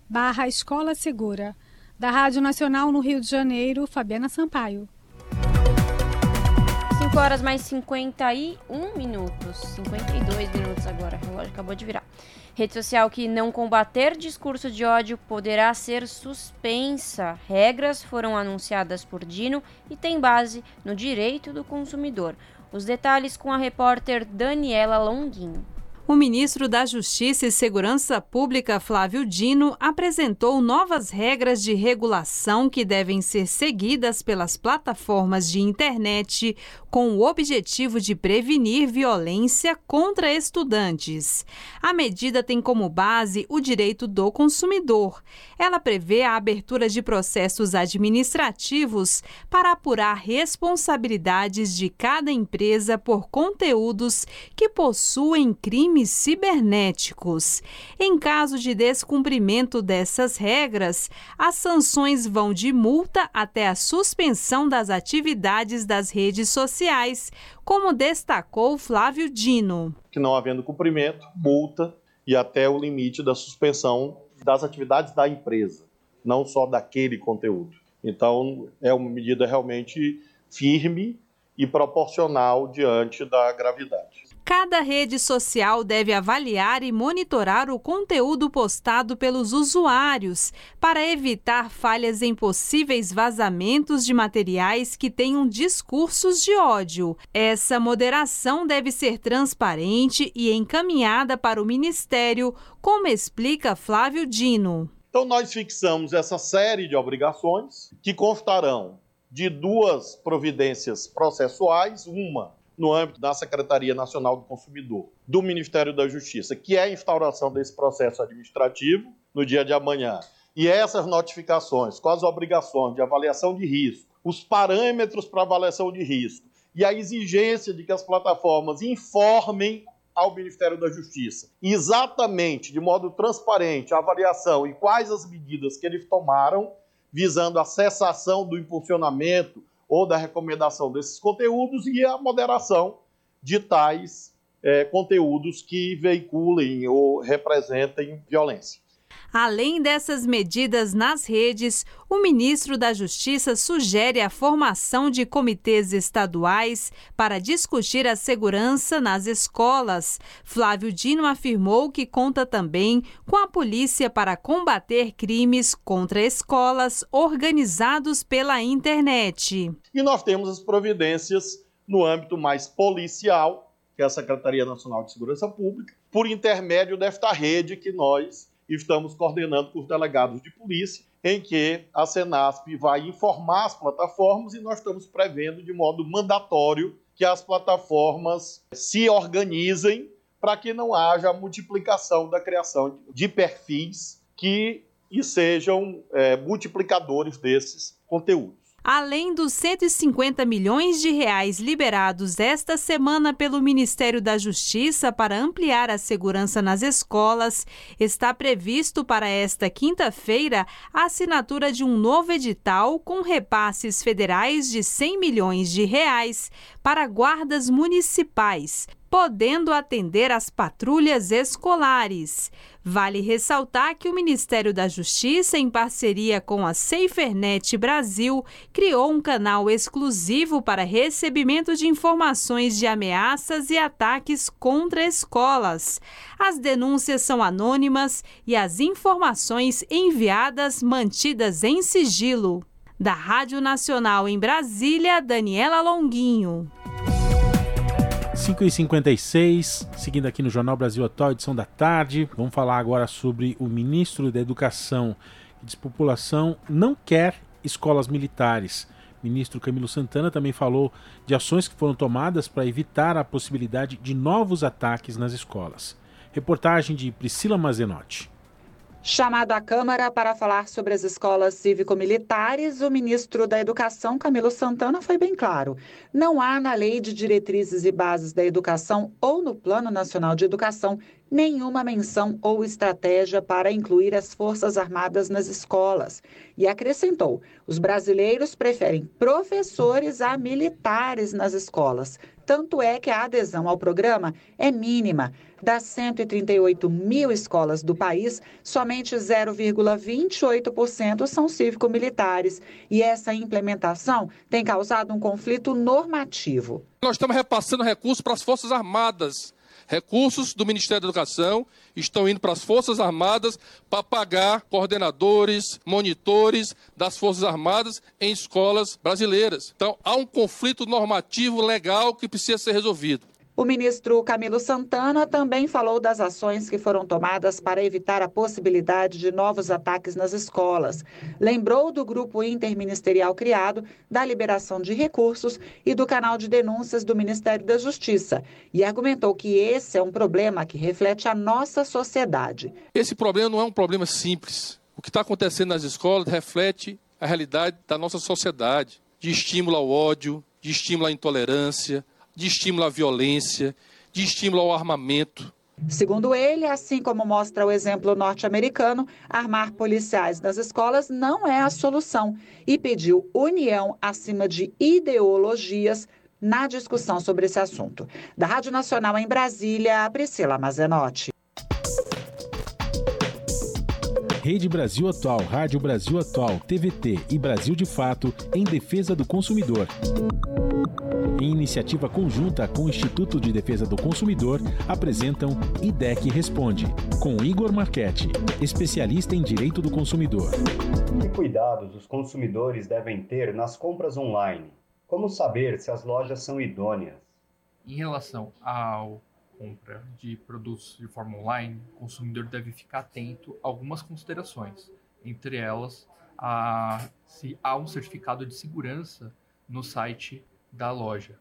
barra Escola Segura. Da Rádio Nacional no Rio de Janeiro, Fabiana Sampaio. 5 horas mais 51 minutos. 52 minutos agora. O relógio acabou de virar. Rede social que não combater discurso de ódio poderá ser suspensa. Regras foram anunciadas por Dino e têm base no direito do consumidor. Os detalhes com a repórter Daniela Longuinho. O ministro da Justiça e Segurança Pública, Flávio Dino, apresentou novas regras de regulação que devem ser seguidas pelas plataformas de internet com o objetivo de prevenir violência contra estudantes. A medida tem como base o direito do consumidor. Ela prevê a abertura de processos administrativos para apurar responsabilidades de cada empresa por conteúdos que possuem crimes cibernéticos. Em caso de descumprimento dessas regras, as sanções vão de multa até a suspensão das atividades das redes sociais, como destacou Flávio Dino. Que não havendo cumprimento, multa e até o limite da suspensão das atividades da empresa, não só daquele conteúdo. Então, é uma medida realmente firme e proporcional diante da gravidade. Cada rede social deve avaliar e monitorar o conteúdo postado pelos usuários para evitar falhas em possíveis vazamentos de materiais que tenham discursos de ódio. Essa moderação deve ser transparente e encaminhada para o Ministério, como explica Flávio Dino. Então, nós fixamos essa série de obrigações que constarão de duas providências processuais, uma no âmbito da Secretaria Nacional do Consumidor, do Ministério da Justiça, que é a instauração desse processo administrativo no dia de amanhã. E essas notificações com as obrigações de avaliação de risco, os parâmetros para avaliação de risco e a exigência de que as plataformas informem ao Ministério da Justiça exatamente, de modo transparente, a avaliação e quais as medidas que eles tomaram visando a cessação do impulsionamento ou da recomendação desses conteúdos e a moderação de tais é, conteúdos que veiculem ou representem violência. Além dessas medidas nas redes, o ministro da Justiça sugere a formação de comitês estaduais para discutir a segurança nas escolas. Flávio Dino afirmou que conta também com a polícia para combater crimes contra escolas organizados pela internet. E nós temos as providências no âmbito mais policial, que é a Secretaria Nacional de Segurança Pública, por intermédio desta rede que nós estamos coordenando com os delegados de polícia, em que a Senasp vai informar as plataformas e nós estamos prevendo de modo mandatório que as plataformas se organizem para que não haja multiplicação da criação de perfis que e sejam é, multiplicadores desses conteúdos. Além dos 150 milhões de reais liberados esta semana pelo Ministério da Justiça para ampliar a segurança nas escolas, está previsto para esta quinta-feira a assinatura de um novo edital com repasses federais de 100 milhões de reais para guardas municipais podendo atender às patrulhas escolares. Vale ressaltar que o Ministério da Justiça, em parceria com a SaferNet Brasil, criou um canal exclusivo para recebimento de informações de ameaças e ataques contra escolas. As denúncias são anônimas e as informações enviadas mantidas em sigilo. Da Rádio Nacional em Brasília, Daniela Longuinho. 5h56, seguindo aqui no Jornal Brasil Atual, edição da tarde. Vamos falar agora sobre o ministro da Educação e Despopulação não quer escolas militares. O ministro Camilo Santana também falou de ações que foram tomadas para evitar a possibilidade de novos ataques nas escolas. Reportagem de Priscila Mazenotti. Chamado à Câmara para falar sobre as escolas cívico-militares, o ministro da Educação, Camilo Santana, foi bem claro. Não há na Lei de Diretrizes e Bases da Educação ou no Plano Nacional de Educação nenhuma menção ou estratégia para incluir as Forças Armadas nas escolas. E acrescentou: os brasileiros preferem professores a militares nas escolas. Tanto é que a adesão ao programa é mínima. Das 138 mil escolas do país, somente 0,28% são cívico-militares. E essa implementação tem causado um conflito normativo. Nós estamos repassando recursos para as Forças Armadas. Recursos do Ministério da Educação estão indo para as Forças Armadas para pagar coordenadores, monitores das Forças Armadas em escolas brasileiras. Então, há um conflito normativo legal que precisa ser resolvido. O ministro Camilo Santana também falou das ações que foram tomadas para evitar a possibilidade de novos ataques nas escolas. Lembrou do grupo interministerial criado, da liberação de recursos e do canal de denúncias do Ministério da Justiça. E argumentou que esse é um problema que reflete a nossa sociedade. Esse problema não é um problema simples. O que está acontecendo nas escolas reflete a realidade da nossa sociedade, de estímulo ao ódio, de estímulo à intolerância, de estímulo à violência, de estímulo ao armamento. Segundo ele, assim como mostra o exemplo norte-americano, armar policiais nas escolas não é a solução e pediu união acima de ideologias na discussão sobre esse assunto. Da Rádio Nacional em Brasília, Priscila Mazenotti. Rede Brasil Atual, Rádio Brasil Atual, TVT e Brasil de Fato em defesa do consumidor. Em iniciativa conjunta com o Instituto de Defesa do Consumidor, apresentam IDEC Responde, com Igor Marchetti, especialista em direito do consumidor. Que cuidados os consumidores devem ter nas compras online? Como saber se as lojas são idôneas? Em relação ao compra de produtos de forma online, o consumidor deve ficar atento a algumas considerações, entre elas a, se há um certificado de segurança no site da loja.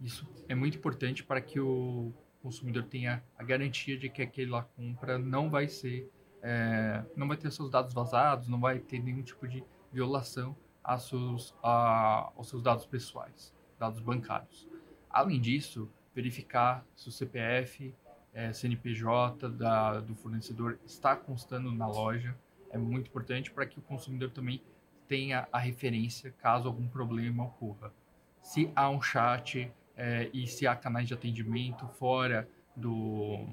Isso é muito importante para que o consumidor tenha a garantia de que aquela compra não vai ser, é, não vai ter seus dados vazados, não vai ter nenhum tipo de violação seus, a, aos seus dados pessoais, dados bancários. Além disso, verificar se o CPF, é, CNPJ da, do fornecedor está constando na loja é muito importante para que o consumidor também tenha a referência caso algum problema ocorra. Se há um chat é, e se há canais de atendimento fora do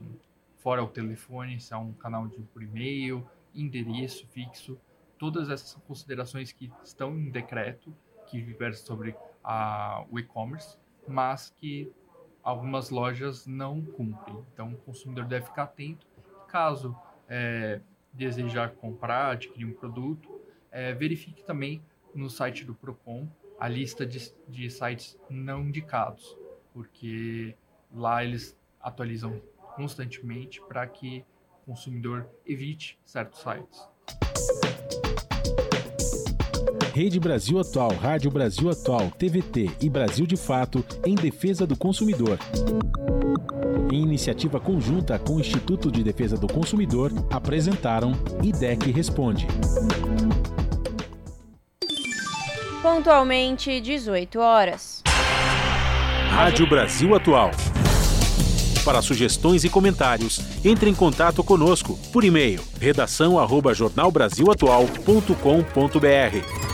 fora o telefone, se há um canal de por e-mail, endereço fixo, todas essas considerações que estão em decreto que versa sobre a, o e-commerce, mas que algumas lojas não cumprem. Então, o consumidor deve ficar atento. Caso é, desejar comprar, adquirir um produto, é, verifique também no site do Procon a lista de, de sites não indicados, porque lá eles atualizam constantemente para que o consumidor evite certos sites. Rede Brasil Atual, Rádio Brasil Atual, TVT e Brasil de Fato em defesa do consumidor. Em iniciativa conjunta com o Instituto de Defesa do Consumidor, apresentaram IDEC Responde. Pontualmente, 18 horas. Rádio Brasil Atual. Para sugestões e comentários, entre em contato conosco por e-mail redação@jornalbrasilatual.com.br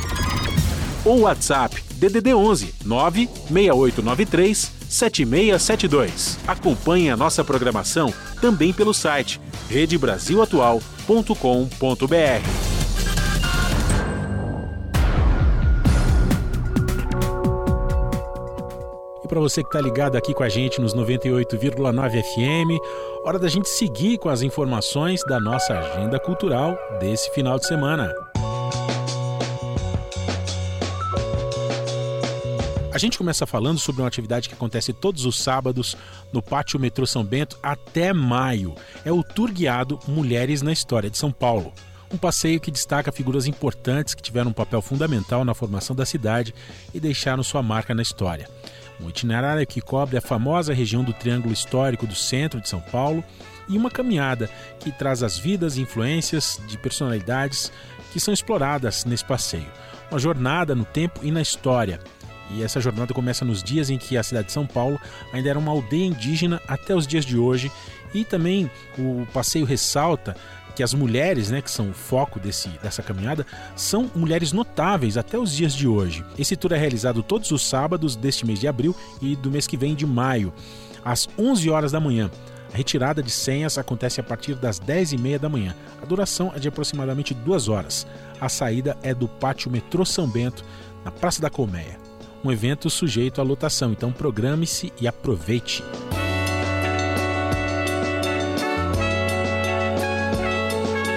ou WhatsApp DDD 11 96893 7672. Acompanhe a nossa programação também pelo site redebrasilatual.com.br. E para você que está ligado aqui com a gente nos 98,9 FM, hora da gente seguir com as informações da nossa agenda cultural desse final de semana. A gente começa falando sobre uma atividade que acontece todos os sábados no Pátio Metrô São Bento até maio. É o Tour Guiado Mulheres na História de São Paulo. Um passeio que destaca figuras importantes que tiveram um papel fundamental na formação da cidade e deixaram sua marca na história. Um itinerário que cobre a famosa região do Triângulo Histórico do centro de São Paulo e uma caminhada que traz as vidas e influências de personalidades que são exploradas nesse passeio. Uma jornada no tempo e na história e essa jornada começa nos dias em que a cidade de São Paulo ainda era uma aldeia indígena até os dias de hoje. E também o passeio ressalta que as mulheres, né, que são o foco desse, dessa caminhada, são mulheres notáveis até os dias de hoje. Esse tour é realizado todos os sábados deste mês de abril e do mês que vem de maio, às 11 horas da manhã. A retirada de senhas acontece a partir das 10h30 da manhã. A duração é de aproximadamente duas horas. A saída é do Pátio Metrô São Bento, na Praça da Colmeia um evento sujeito à lotação, então programe-se e aproveite.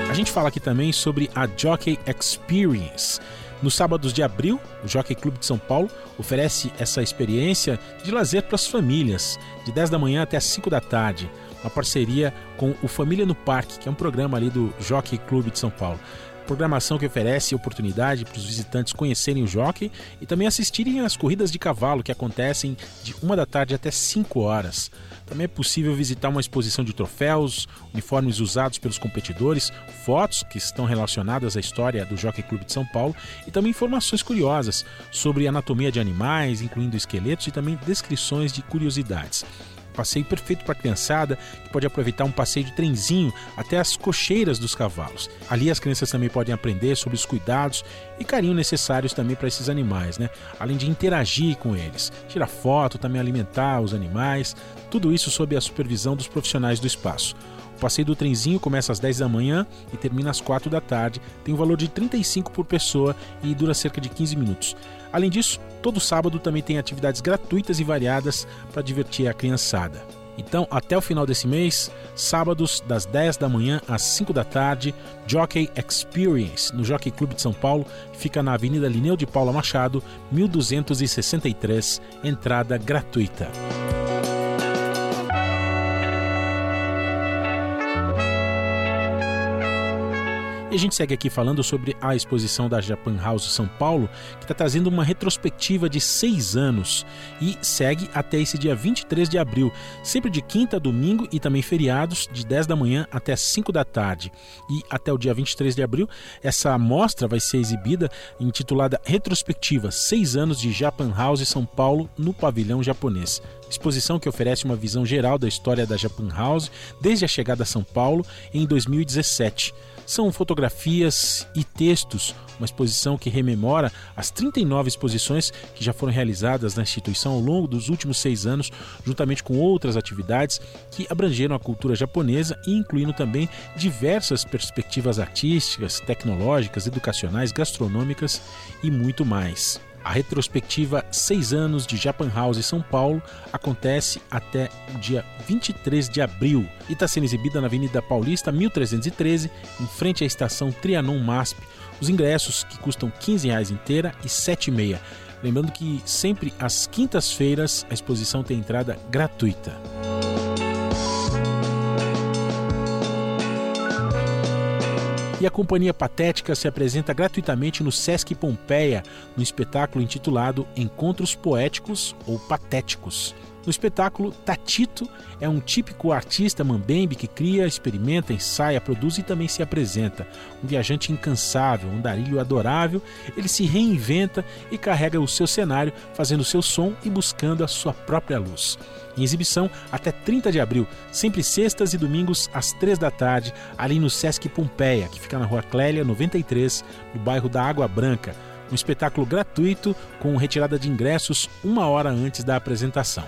A gente fala aqui também sobre a Jockey Experience. Nos sábados de abril, o Jockey Clube de São Paulo oferece essa experiência de lazer para as famílias, de 10 da manhã até 5 da tarde. Uma parceria com o Família no Parque, que é um programa ali do Jockey Clube de São Paulo. Programação que oferece oportunidade para os visitantes conhecerem o jockey e também assistirem às corridas de cavalo que acontecem de uma da tarde até 5 horas. Também é possível visitar uma exposição de troféus, uniformes usados pelos competidores, fotos que estão relacionadas à história do Jockey Clube de São Paulo e também informações curiosas sobre anatomia de animais, incluindo esqueletos e também descrições de curiosidades passeio perfeito para a criançada, que pode aproveitar um passeio de trenzinho até as cocheiras dos cavalos. Ali as crianças também podem aprender sobre os cuidados e carinho necessários também para esses animais, né? Além de interagir com eles, tirar foto, também alimentar os animais, tudo isso sob a supervisão dos profissionais do espaço. O passeio do trenzinho começa às 10 da manhã e termina às 4 da tarde. Tem um valor de 35 por pessoa e dura cerca de 15 minutos. Além disso, todo sábado também tem atividades gratuitas e variadas para divertir a criançada. Então, até o final desse mês, sábados das 10 da manhã às 5 da tarde, Jockey Experience, no Jockey Clube de São Paulo, fica na Avenida Lineu de Paula Machado, 1263, entrada gratuita. E a gente segue aqui falando sobre a exposição da Japan House São Paulo, que está trazendo uma retrospectiva de seis anos e segue até esse dia 23 de abril, sempre de quinta a domingo e também feriados, de 10 da manhã até 5 da tarde. E até o dia 23 de abril, essa mostra vai ser exibida intitulada Retrospectiva Seis anos de Japan House São Paulo no pavilhão japonês. Exposição que oferece uma visão geral da história da Japan House desde a chegada a São Paulo em 2017. São fotografias e textos, uma exposição que rememora as 39 exposições que já foram realizadas na instituição ao longo dos últimos seis anos, juntamente com outras atividades que abrangeram a cultura japonesa incluindo também diversas perspectivas artísticas, tecnológicas, educacionais, gastronômicas e muito mais. A retrospectiva 6 anos de Japan House São Paulo acontece até o dia 23 de abril e está sendo exibida na Avenida Paulista 1313, em frente à estação Trianon MASP. Os ingressos que custam 15 reais inteira e R$ 7,5. Lembrando que sempre às quintas-feiras a exposição tem entrada gratuita. E a Companhia Patética se apresenta gratuitamente no Sesc Pompeia, no espetáculo intitulado Encontros Poéticos ou Patéticos. No espetáculo, Tatito é um típico artista mambembe que cria, experimenta, ensaia, produz e também se apresenta. Um viajante incansável, um darilho adorável, ele se reinventa e carrega o seu cenário, fazendo seu som e buscando a sua própria luz. Em exibição até 30 de abril, sempre sextas e domingos às 3 da tarde, ali no Sesc Pompeia, que fica na rua Clélia 93, no bairro da Água Branca um espetáculo gratuito com retirada de ingressos uma hora antes da apresentação.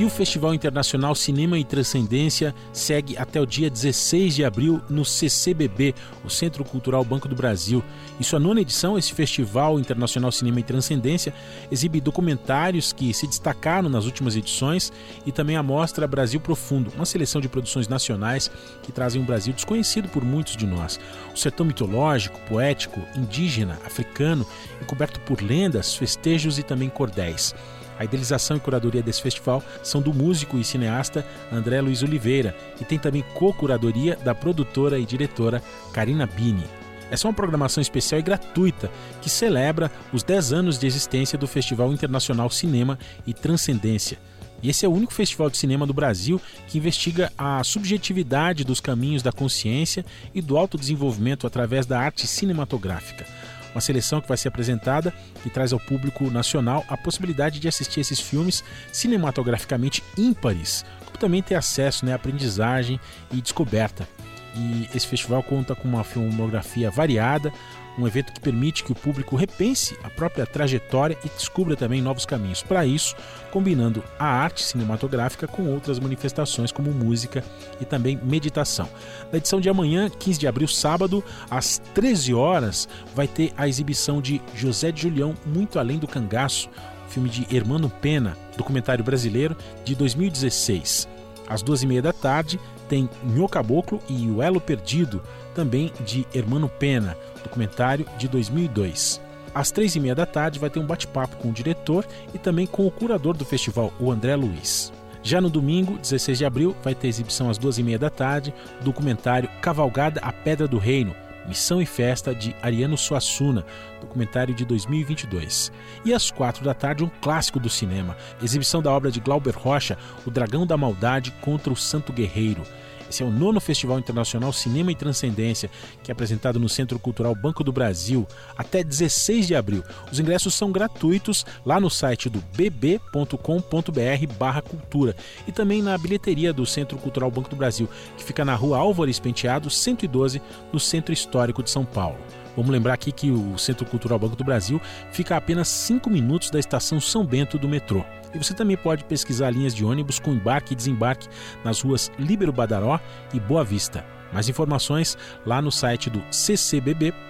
E o Festival Internacional Cinema e Transcendência segue até o dia 16 de abril no CCBB, o Centro Cultural Banco do Brasil. Em sua nona edição, esse Festival Internacional Cinema e Transcendência exibe documentários que se destacaram nas últimas edições e também a mostra Brasil Profundo, uma seleção de produções nacionais que trazem um Brasil desconhecido por muitos de nós. O sertão mitológico, poético, indígena, africano, encoberto por lendas, festejos e também cordéis. A idealização e curadoria desse festival são do músico e cineasta André Luiz Oliveira e tem também co-curadoria da produtora e diretora Karina Bini. Essa é uma programação especial e gratuita que celebra os 10 anos de existência do Festival Internacional Cinema e Transcendência. E esse é o único festival de cinema do Brasil que investiga a subjetividade dos caminhos da consciência e do autodesenvolvimento através da arte cinematográfica uma seleção que vai ser apresentada e traz ao público nacional a possibilidade de assistir esses filmes cinematograficamente ímpares, como também ter acesso né, à aprendizagem e descoberta. E esse festival conta com uma filmografia variada, um evento que permite que o público repense a própria trajetória e descubra também novos caminhos. Para isso, combinando a arte cinematográfica com outras manifestações como música e também meditação. Na edição de amanhã, 15 de abril, sábado, às 13 horas, vai ter a exibição de José de Julião Muito Além do Cangaço, filme de Hermano Pena, documentário brasileiro de 2016. Às duas e meia da tarde, tem Nho Caboclo e O Elo Perdido, também de Hermano Pena, documentário de 2002. Às três e meia da tarde vai ter um bate-papo com o diretor e também com o curador do festival, o André Luiz. Já no domingo, 16 de abril, vai ter exibição às duas e meia da tarde, do documentário Cavalgada a Pedra do Reino, Missão e Festa de Ariano Suassuna, documentário de 2022. E às quatro da tarde, um clássico do cinema, exibição da obra de Glauber Rocha, O Dragão da Maldade contra o Santo Guerreiro. Esse é o nono Festival Internacional Cinema e Transcendência, que é apresentado no Centro Cultural Banco do Brasil até 16 de abril. Os ingressos são gratuitos lá no site do bb.com.br/cultura e também na bilheteria do Centro Cultural Banco do Brasil, que fica na Rua Álvares Penteado, 112, no Centro Histórico de São Paulo. Vamos lembrar aqui que o Centro Cultural Banco do Brasil fica a apenas 5 minutos da estação São Bento do metrô. E você também pode pesquisar linhas de ônibus com embarque e desembarque nas ruas Líbero Badaró e Boa Vista. Mais informações lá no site do ccbb.com.br.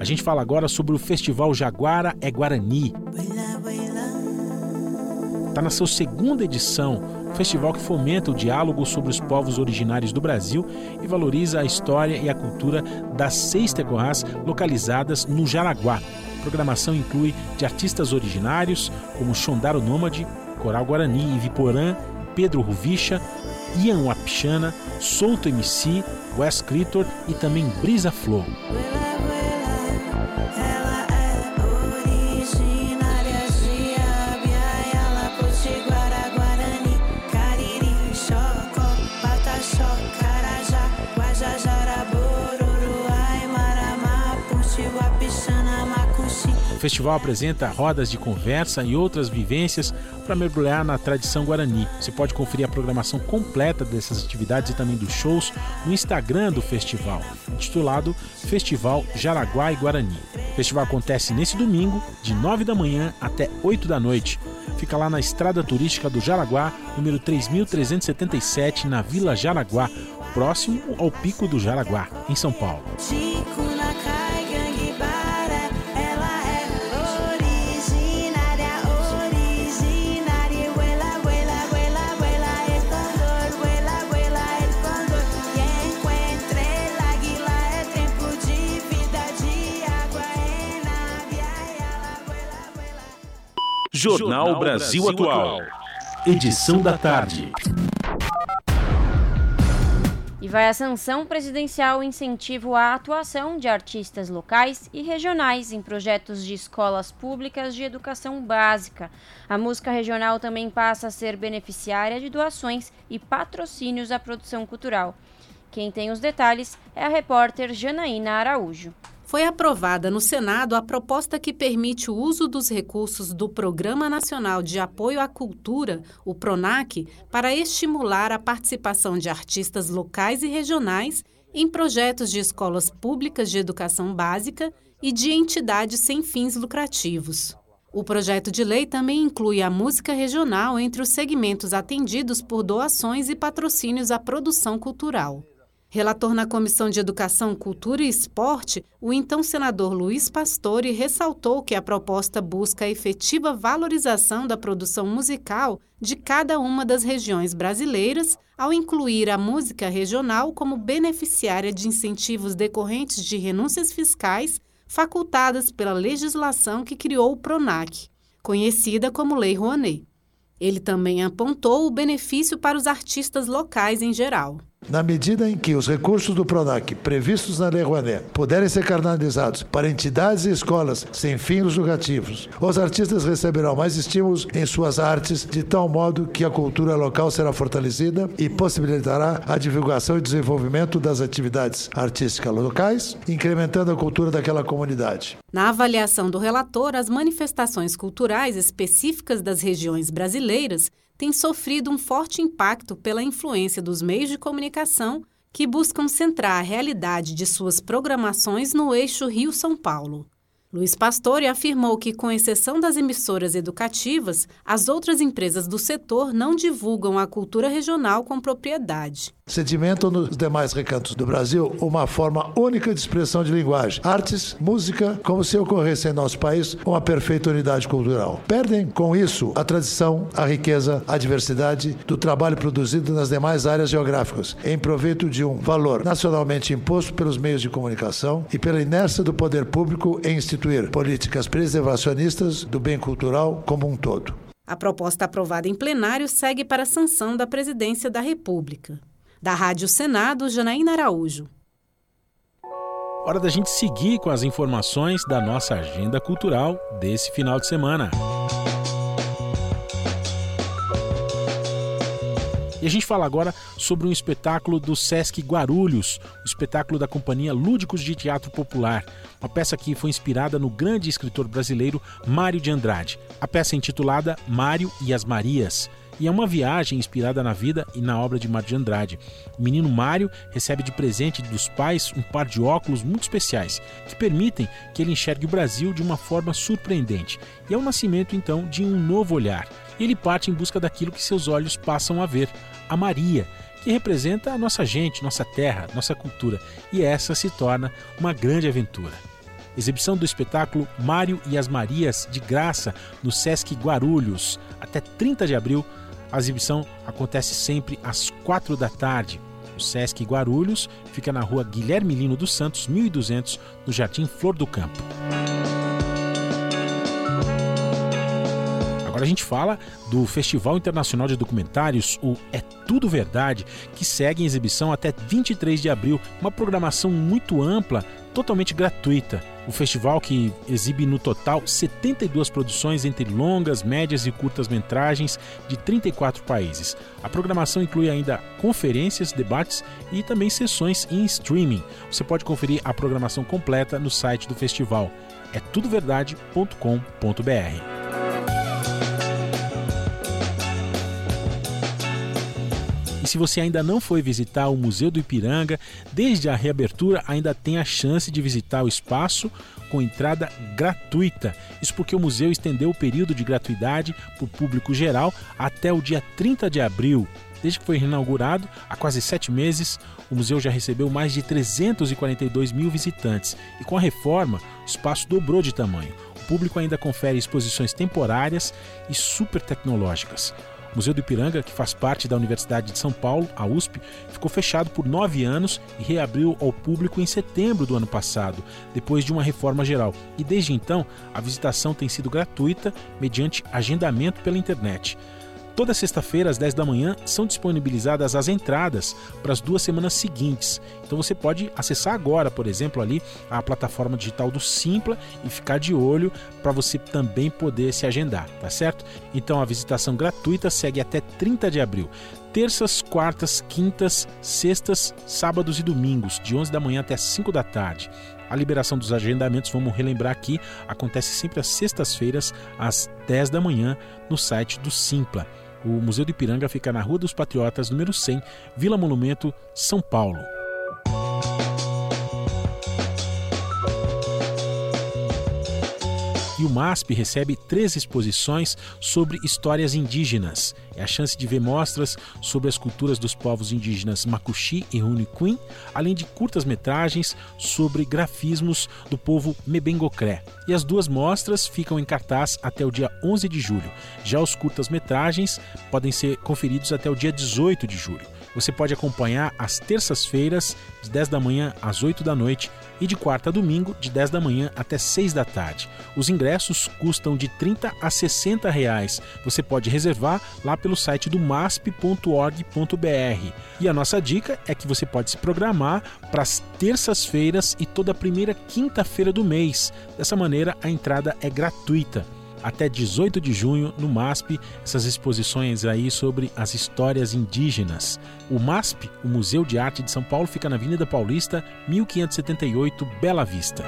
A gente fala agora sobre o Festival Jaguara é Guarani. Está na sua segunda edição festival que fomenta o diálogo sobre os povos originários do Brasil e valoriza a história e a cultura das seis terroirs localizadas no Jaraguá, A programação inclui de artistas originários como Xondaro Nômade, Coral Guarani, Iviporã, Pedro Ruvicha, Ian Wapichana, Solto MC, Wes Clitor e também Brisa Flow. Festival apresenta rodas de conversa e outras vivências para mergulhar na tradição guarani. Você pode conferir a programação completa dessas atividades e também dos shows no Instagram do festival, intitulado Festival Jaraguá e Guarani. O festival acontece nesse domingo, de 9 da manhã até 8 da noite. Fica lá na Estrada Turística do Jaraguá, número 3377, na Vila Jaraguá, próximo ao Pico do Jaraguá, em São Paulo. Jornal Brasil Atual. Edição da tarde. E vai a sanção presidencial incentivo à atuação de artistas locais e regionais em projetos de escolas públicas de educação básica. A música regional também passa a ser beneficiária de doações e patrocínios à produção cultural. Quem tem os detalhes é a repórter Janaína Araújo foi aprovada no Senado a proposta que permite o uso dos recursos do Programa Nacional de Apoio à Cultura, o PRONAC, para estimular a participação de artistas locais e regionais em projetos de escolas públicas de educação básica e de entidades sem fins lucrativos. O projeto de lei também inclui a música regional entre os segmentos atendidos por doações e patrocínios à produção cultural. Relator na Comissão de Educação, Cultura e Esporte, o então senador Luiz Pastore ressaltou que a proposta busca a efetiva valorização da produção musical de cada uma das regiões brasileiras, ao incluir a música regional como beneficiária de incentivos decorrentes de renúncias fiscais facultadas pela legislação que criou o PRONAC, conhecida como Lei Rouanet. Ele também apontou o benefício para os artistas locais em geral. Na medida em que os recursos do PRONAC previstos na Lei Rouanet puderem ser canalizados para entidades e escolas sem fins lucrativos, os artistas receberão mais estímulos em suas artes, de tal modo que a cultura local será fortalecida e possibilitará a divulgação e desenvolvimento das atividades artísticas locais, incrementando a cultura daquela comunidade. Na avaliação do relator, as manifestações culturais específicas das regiões brasileiras tem sofrido um forte impacto pela influência dos meios de comunicação que buscam centrar a realidade de suas programações no eixo Rio-São Paulo. Luiz Pastore afirmou que, com exceção das emissoras educativas, as outras empresas do setor não divulgam a cultura regional com propriedade sedimentam nos demais recantos do Brasil uma forma única de expressão de linguagem, artes, música, como se ocorresse em nosso país uma perfeita unidade cultural. Perdem com isso a tradição, a riqueza, a diversidade do trabalho produzido nas demais áreas geográficas, em proveito de um valor nacionalmente imposto pelos meios de comunicação e pela inércia do poder público em instituir políticas preservacionistas do bem cultural como um todo. A proposta aprovada em plenário segue para a sanção da Presidência da República. Da Rádio Senado, Janaína Araújo. Hora da gente seguir com as informações da nossa agenda cultural desse final de semana. E a gente fala agora sobre um espetáculo do Sesc Guarulhos, o um espetáculo da companhia Lúdicos de Teatro Popular, uma peça que foi inspirada no grande escritor brasileiro Mário de Andrade. A peça é intitulada Mário e as Marias e é uma viagem inspirada na vida e na obra de Mário de Andrade. O menino Mário recebe de presente dos pais um par de óculos muito especiais que permitem que ele enxergue o Brasil de uma forma surpreendente. E é o nascimento então de um novo olhar. Ele parte em busca daquilo que seus olhos passam a ver, a Maria, que representa a nossa gente, nossa terra, nossa cultura, e essa se torna uma grande aventura. Exibição do espetáculo Mário e as Marias de graça no Sesc Guarulhos, até 30 de abril, a exibição acontece sempre às 4 da tarde. O Sesc Guarulhos fica na rua Guilherme Lino dos Santos, 1200, no Jardim Flor do Campo. Agora a gente fala do Festival Internacional de Documentários, o É Tudo Verdade, que segue em exibição até 23 de abril, uma programação muito ampla, totalmente gratuita. O festival que exibe no total 72 produções entre longas, médias e curtas metragens de 34 países. A programação inclui ainda conferências, debates e também sessões em streaming. Você pode conferir a programação completa no site do festival. É tudoverdade.com.br. E se você ainda não foi visitar o Museu do Ipiranga, desde a reabertura ainda tem a chance de visitar o espaço com entrada gratuita. Isso porque o museu estendeu o período de gratuidade para o público geral até o dia 30 de abril. Desde que foi inaugurado, há quase sete meses, o museu já recebeu mais de 342 mil visitantes e com a reforma, o espaço dobrou de tamanho. O público ainda confere exposições temporárias e super tecnológicas. O Museu do Ipiranga, que faz parte da Universidade de São Paulo, a USP, ficou fechado por nove anos e reabriu ao público em setembro do ano passado, depois de uma reforma geral. E desde então, a visitação tem sido gratuita mediante agendamento pela internet. Toda sexta-feira, às 10 da manhã, são disponibilizadas as entradas para as duas semanas seguintes. Então você pode acessar agora, por exemplo, ali a plataforma digital do Simpla e ficar de olho para você também poder se agendar, tá certo? Então a visitação gratuita segue até 30 de abril. Terças, quartas, quintas, sextas, sábados e domingos, de 11 da manhã até 5 da tarde. A liberação dos agendamentos, vamos relembrar aqui, acontece sempre às sextas-feiras, às 10 da manhã, no site do Simpla. O Museu do Ipiranga fica na Rua dos Patriotas, número 100, Vila Monumento, São Paulo. E o MASP recebe três exposições sobre histórias indígenas. É a chance de ver mostras sobre as culturas dos povos indígenas Makuxi e Runiquim, além de curtas-metragens sobre grafismos do povo Mebengocré. E as duas mostras ficam em cartaz até o dia 11 de julho. Já os curtas-metragens podem ser conferidos até o dia 18 de julho. Você pode acompanhar às terças-feiras, de 10 da manhã às 8 da noite, e de quarta a domingo, de 10 da manhã até 6 da tarde. Os ingressos custam de 30 a 60 reais. Você pode reservar lá pelo site do masp.org.br. E a nossa dica é que você pode se programar para as terças-feiras e toda a primeira quinta-feira do mês. Dessa maneira, a entrada é gratuita até 18 de junho no MASP, essas exposições aí sobre as histórias indígenas. O MASP, o Museu de Arte de São Paulo, fica na Avenida Paulista, 1578, Bela Vista.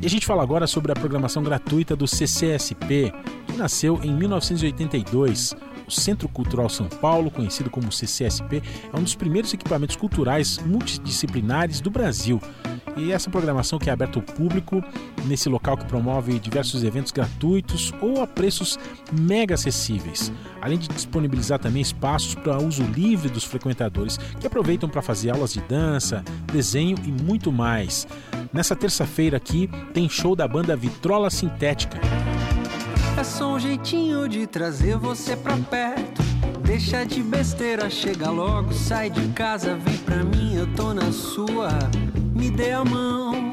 E a gente fala agora sobre a programação gratuita do CCSP, que nasceu em 1982 o Centro Cultural São Paulo, conhecido como CCSP, é um dos primeiros equipamentos culturais multidisciplinares do Brasil. E essa programação que é aberta ao público, nesse local que promove diversos eventos gratuitos ou a preços mega acessíveis, além de disponibilizar também espaços para uso livre dos frequentadores, que aproveitam para fazer aulas de dança, desenho e muito mais. Nessa terça-feira aqui tem show da banda Vitrola Sintética. É só um jeitinho de trazer você pra perto. Deixa de besteira, chega logo, sai de casa, vem pra mim, eu tô na sua. Me dê a mão.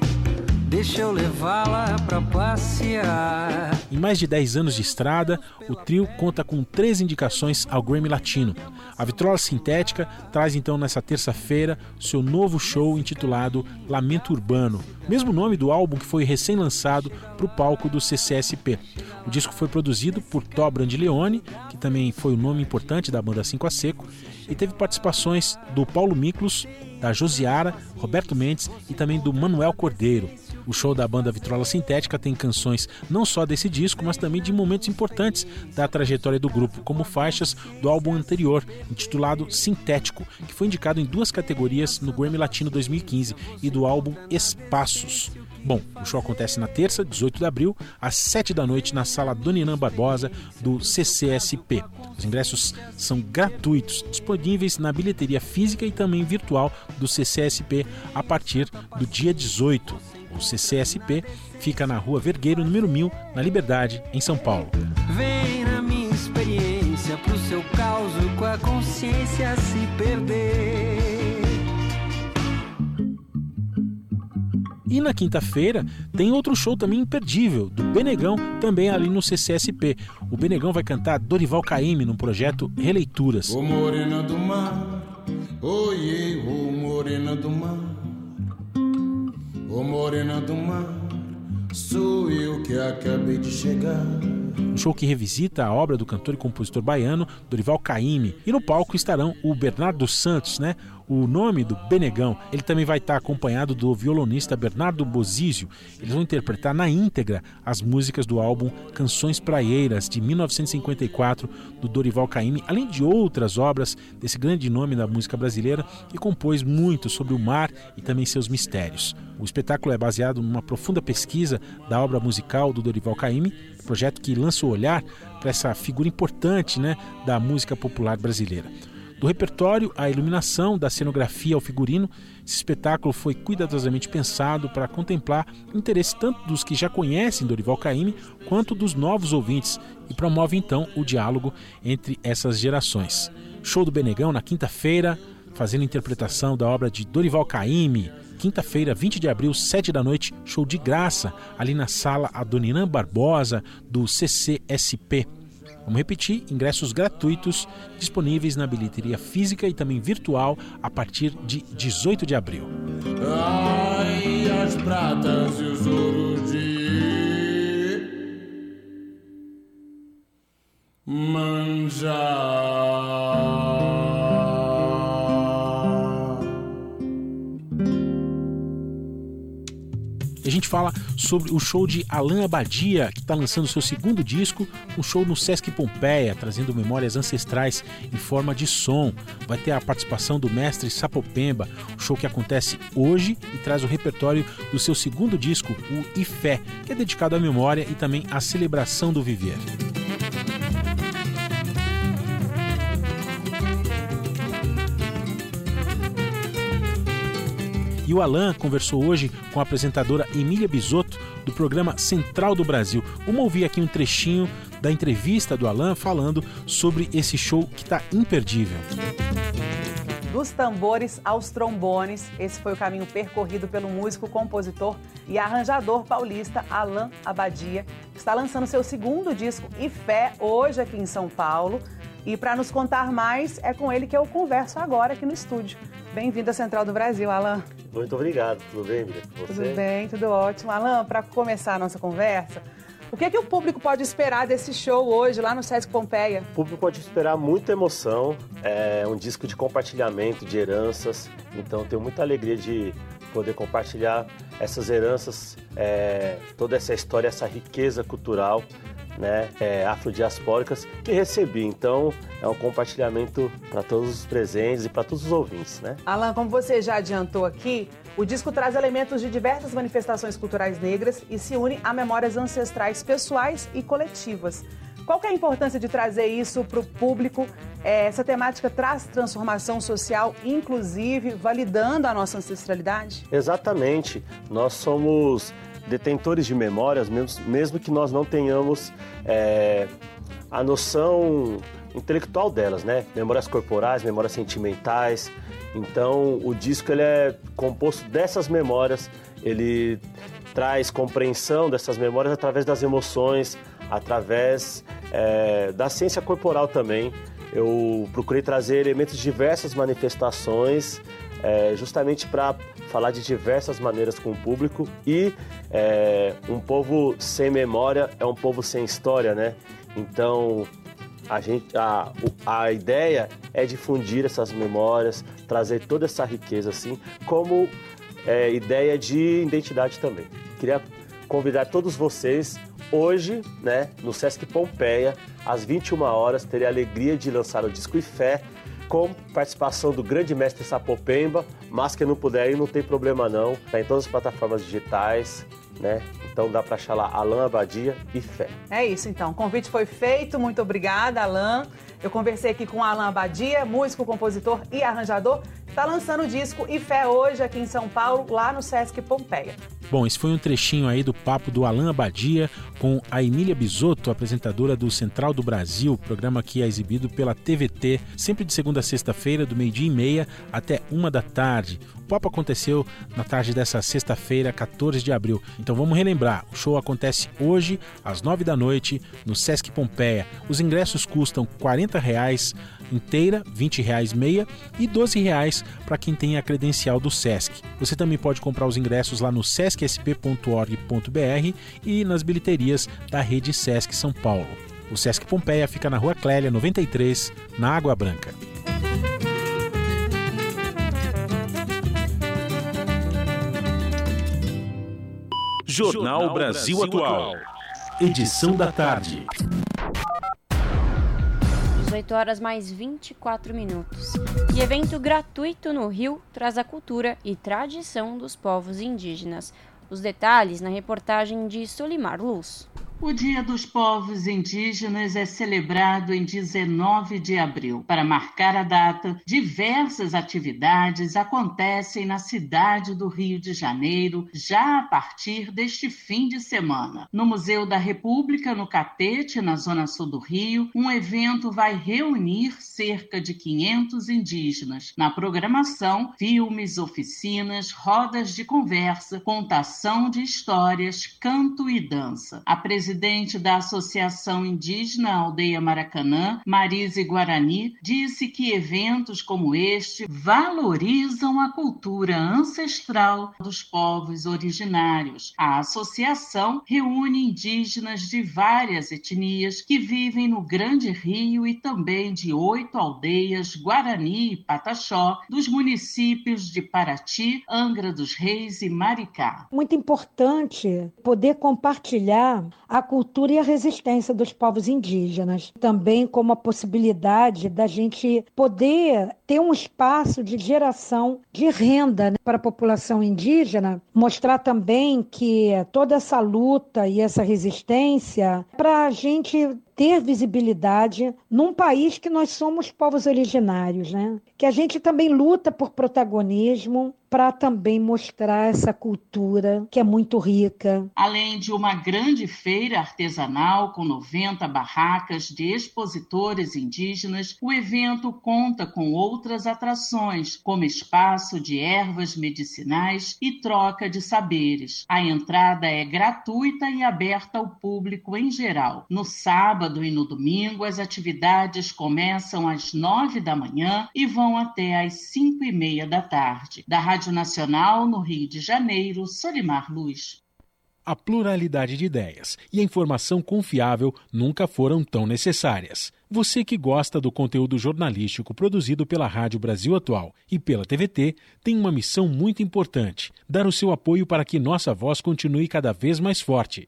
Deixa eu levá-la pra passear. Em mais de 10 anos de estrada, o trio conta com três indicações ao Grammy Latino. A Vitrola Sintética traz então nessa terça-feira seu novo show intitulado Lamento Urbano, mesmo nome do álbum que foi recém-lançado para o palco do CCSP. O disco foi produzido por Tó Brandilione, que também foi o nome importante da banda 5 a Seco, e teve participações do Paulo Miklos, da Josiara, Roberto Mendes e também do Manuel Cordeiro. O show da banda Vitrola Sintética tem canções não só desse disco, mas também de momentos importantes da trajetória do grupo, como faixas do álbum anterior, intitulado Sintético, que foi indicado em duas categorias no Grammy Latino 2015 e do álbum Espaços. Bom, o show acontece na terça, 18 de abril, às 7 da noite, na sala Dona Barbosa do CCSP. Os ingressos são gratuitos, disponíveis na bilheteria física e também virtual do CCSP a partir do dia 18. O CCSP fica na Rua Vergueiro, número 1000, na Liberdade, em São Paulo. Vem na minha experiência pro seu caos com a consciência se perder. E na quinta-feira tem outro show também imperdível, do Benegão, também ali no CCSP. O Benegão vai cantar Dorival Caymmi no projeto Releituras. Ô morena do mar, oiê, ô morena do mar, ô morena do mar, sou eu que acabei de chegar um show que revisita a obra do cantor e compositor baiano Dorival Caymmi. E no palco estarão o Bernardo Santos, né? o nome do Benegão. Ele também vai estar acompanhado do violonista Bernardo Bozizio. Eles vão interpretar na íntegra as músicas do álbum Canções Praieiras, de 1954, do Dorival Caymmi, além de outras obras desse grande nome da música brasileira que compôs muito sobre o mar e também seus mistérios. O espetáculo é baseado numa profunda pesquisa da obra musical do Dorival Caymmi, projeto que lança o olhar para essa figura importante né, da música popular brasileira. Do repertório à iluminação, da cenografia ao figurino, esse espetáculo foi cuidadosamente pensado para contemplar interesse tanto dos que já conhecem Dorival Caymmi quanto dos novos ouvintes e promove então o diálogo entre essas gerações. Show do Benegão na quinta-feira, fazendo interpretação da obra de Dorival Caymmi. Quinta-feira, 20 de abril, 7 da noite, show de graça ali na sala Adoniran Barbosa do CCSP. Vamos repetir: ingressos gratuitos disponíveis na bilheteria física e também virtual a partir de 18 de abril. Ai, as pratas e os ouros de manjar. E a gente fala sobre o show de Alain Abadia, que está lançando seu segundo disco, um show no Sesc Pompeia, trazendo memórias ancestrais em forma de som. Vai ter a participação do mestre Sapopemba, o show que acontece hoje e traz o repertório do seu segundo disco, o Ifé, que é dedicado à memória e também à celebração do viver. E o Alan conversou hoje com a apresentadora Emília Bisotto do programa Central do Brasil. Vamos ouvir aqui um trechinho da entrevista do Alan falando sobre esse show que está imperdível. Dos tambores aos trombones, esse foi o caminho percorrido pelo músico, compositor e arranjador paulista Alan Abadia, que está lançando seu segundo disco e fé hoje aqui em São Paulo. E para nos contar mais, é com ele que eu converso agora aqui no estúdio. Bem-vindo à Central do Brasil, Alan. Muito obrigado. Tudo bem, Miriam? Tudo bem, tudo ótimo. Alan, para começar a nossa conversa, o que, é que o público pode esperar desse show hoje lá no Sesc Pompeia? O público pode esperar muita emoção, é um disco de compartilhamento de heranças, então tenho muita alegria de poder compartilhar essas heranças, é, toda essa história, essa riqueza cultural né, é, afrodiaspóricas que recebi. Então, é um compartilhamento para todos os presentes e para todos os ouvintes, né? Alan, como você já adiantou aqui, o disco traz elementos de diversas manifestações culturais negras e se une a memórias ancestrais pessoais e coletivas. Qual é a importância de trazer isso para o público? É, essa temática traz transformação social, inclusive validando a nossa ancestralidade? Exatamente. Nós somos detentores de memórias, mesmo, mesmo que nós não tenhamos é, a noção intelectual delas, né? Memórias corporais, memórias sentimentais. Então, o disco ele é composto dessas memórias, ele traz compreensão dessas memórias através das emoções, através é, da ciência corporal também. Eu procurei trazer elementos de diversas manifestações, é, justamente para falar de diversas maneiras com o público e é, um povo sem memória é um povo sem história, né? Então a gente a, a ideia é difundir essas memórias, trazer toda essa riqueza assim, como é, ideia de identidade também. Queria convidar todos vocês hoje, né, no Sesc Pompeia, às 21 horas, terei a alegria de lançar o disco e fé com participação do grande mestre Sapopemba, mas que não puder ir, não tem problema não. Está em todas as plataformas digitais né? Então dá para achar lá Alain Abadia e Fé. É isso então. O convite foi feito. Muito obrigada, Alain. Eu conversei aqui com Alain Abadia, músico, compositor e arranjador. Está lançando o disco E Fé hoje aqui em São Paulo, lá no Sesc Pompeia. Bom, esse foi um trechinho aí do papo do Alain Abadia com a Emília Bisotto, apresentadora do Central do Brasil, programa que é exibido pela TVT, sempre de segunda a sexta-feira, do meio-dia e meia até uma da tarde. Papo aconteceu na tarde dessa sexta-feira, 14 de abril. Então vamos relembrar, o show acontece hoje, às nove da noite, no Sesc Pompeia. Os ingressos custam 40 reais inteira, 20 reais meia e 12 reais para quem tem a credencial do Sesc. Você também pode comprar os ingressos lá no sescsp.org.br e nas bilheterias da rede Sesc São Paulo. O Sesc Pompeia fica na Rua Clélia 93, na Água Branca. Jornal Brasil Atual. Edição da tarde. 18 horas mais 24 minutos. E evento gratuito no Rio traz a cultura e tradição dos povos indígenas. Os detalhes na reportagem de Solimar Luz. O Dia dos Povos Indígenas é celebrado em 19 de abril. Para marcar a data, diversas atividades acontecem na cidade do Rio de Janeiro já a partir deste fim de semana. No Museu da República, no Catete, na zona sul do Rio, um evento vai reunir cerca de 500 indígenas. Na programação, filmes, oficinas, rodas de conversa, contação de histórias, canto e dança. A presidente da Associação Indígena Aldeia Maracanã, Marise Guarani, disse que eventos como este valorizam a cultura ancestral dos povos originários. A associação reúne indígenas de várias etnias que vivem no Grande Rio e também de oito aldeias Guarani e Pataxó, dos municípios de Paraty, Angra dos Reis e Maricá. Muito importante poder compartilhar a cultura e a resistência dos povos indígenas, também como a possibilidade da gente poder ter um espaço de geração de renda né, para a população indígena, mostrar também que toda essa luta e essa resistência para a gente ter visibilidade num país que nós somos povos originários, né? Que a gente também luta por protagonismo para também mostrar essa cultura que é muito rica. Além de uma grande feira artesanal com 90 barracas de expositores indígenas, o evento conta com outras atrações, como espaço de ervas medicinais e troca de saberes. A entrada é gratuita e aberta ao público em geral. No sábado e no domingo, as atividades começam às nove da manhã e vão até às cinco e meia da tarde. Da Rádio Nacional, no Rio de Janeiro, Solimar Luz. A pluralidade de ideias e a informação confiável nunca foram tão necessárias. Você que gosta do conteúdo jornalístico produzido pela Rádio Brasil Atual e pela TVT tem uma missão muito importante: dar o seu apoio para que nossa voz continue cada vez mais forte.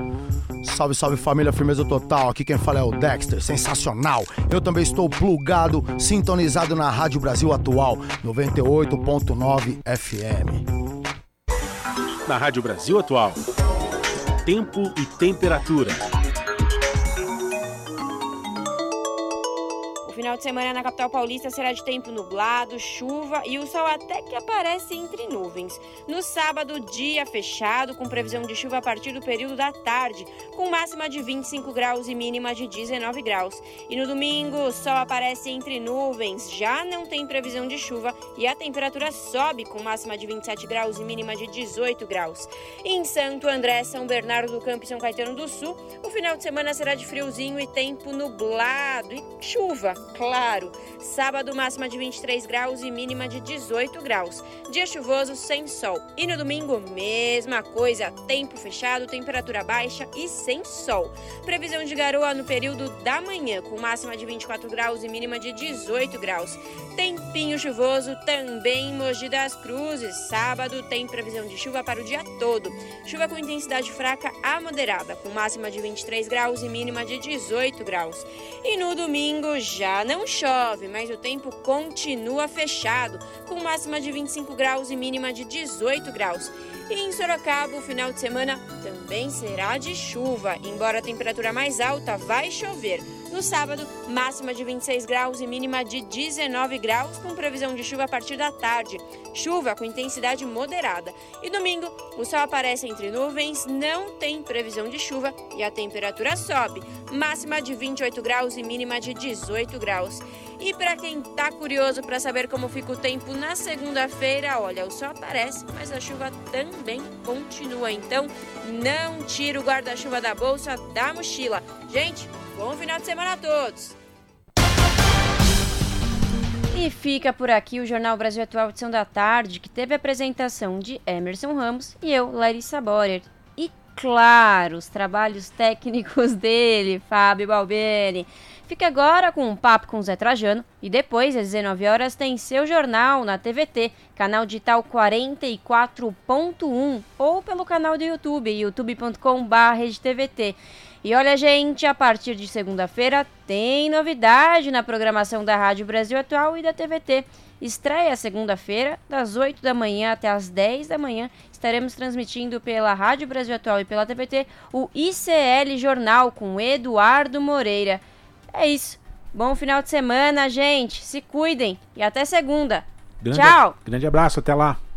Salve, salve família, firmeza total. Aqui quem fala é o Dexter, sensacional. Eu também estou plugado, sintonizado na Rádio Brasil Atual, 98.9 FM. Na Rádio Brasil Atual, tempo e temperatura. Final de semana na capital paulista será de tempo nublado, chuva e o sol até que aparece entre nuvens. No sábado, dia fechado, com previsão de chuva a partir do período da tarde, com máxima de 25 graus e mínima de 19 graus. E no domingo, o sol aparece entre nuvens, já não tem previsão de chuva e a temperatura sobe com máxima de 27 graus e mínima de 18 graus. Em Santo André, São Bernardo do Campo e São Caetano do Sul, o final de semana será de friozinho e tempo nublado e chuva claro. Sábado, máxima de 23 graus e mínima de 18 graus. Dia chuvoso sem sol. E no domingo, mesma coisa. Tempo fechado, temperatura baixa e sem sol. Previsão de garoa no período da manhã, com máxima de 24 graus e mínima de 18 graus. Tempinho chuvoso também em Mogi das Cruzes. Sábado tem previsão de chuva para o dia todo. Chuva com intensidade fraca a moderada, com máxima de 23 graus e mínima de 18 graus. E no domingo já não chove, mas o tempo continua fechado, com máxima de 25 graus e mínima de 18 graus. E em Sorocaba, o final de semana também será de chuva, embora a temperatura mais alta vai chover. No sábado, máxima de 26 graus e mínima de 19 graus, com previsão de chuva a partir da tarde. Chuva com intensidade moderada. E domingo, o sol aparece entre nuvens, não tem previsão de chuva e a temperatura sobe. Máxima de 28 graus e mínima de 18 graus. E para quem tá curioso para saber como fica o tempo na segunda-feira, olha, o sol aparece, mas a chuva também continua. Então, não tira o guarda-chuva da bolsa, da mochila. Gente, Bom final de semana a todos! E fica por aqui o Jornal Brasil Atual edição da tarde, que teve a apresentação de Emerson Ramos e eu, Larissa Borer. E claro, os trabalhos técnicos (laughs) dele, Fábio Balbini. Fica agora com um papo com Zé Trajano e depois, às 19 horas, tem seu jornal na TVT, canal digital 44.1 ou pelo canal do YouTube, youtube.com.br. E olha, gente, a partir de segunda-feira tem novidade na programação da Rádio Brasil Atual e da TVT. Estreia segunda-feira, das 8 da manhã até as 10 da manhã. Estaremos transmitindo pela Rádio Brasil Atual e pela TVT o ICL Jornal com Eduardo Moreira. É isso. Bom final de semana, gente. Se cuidem e até segunda. Grande, Tchau. Grande abraço, até lá.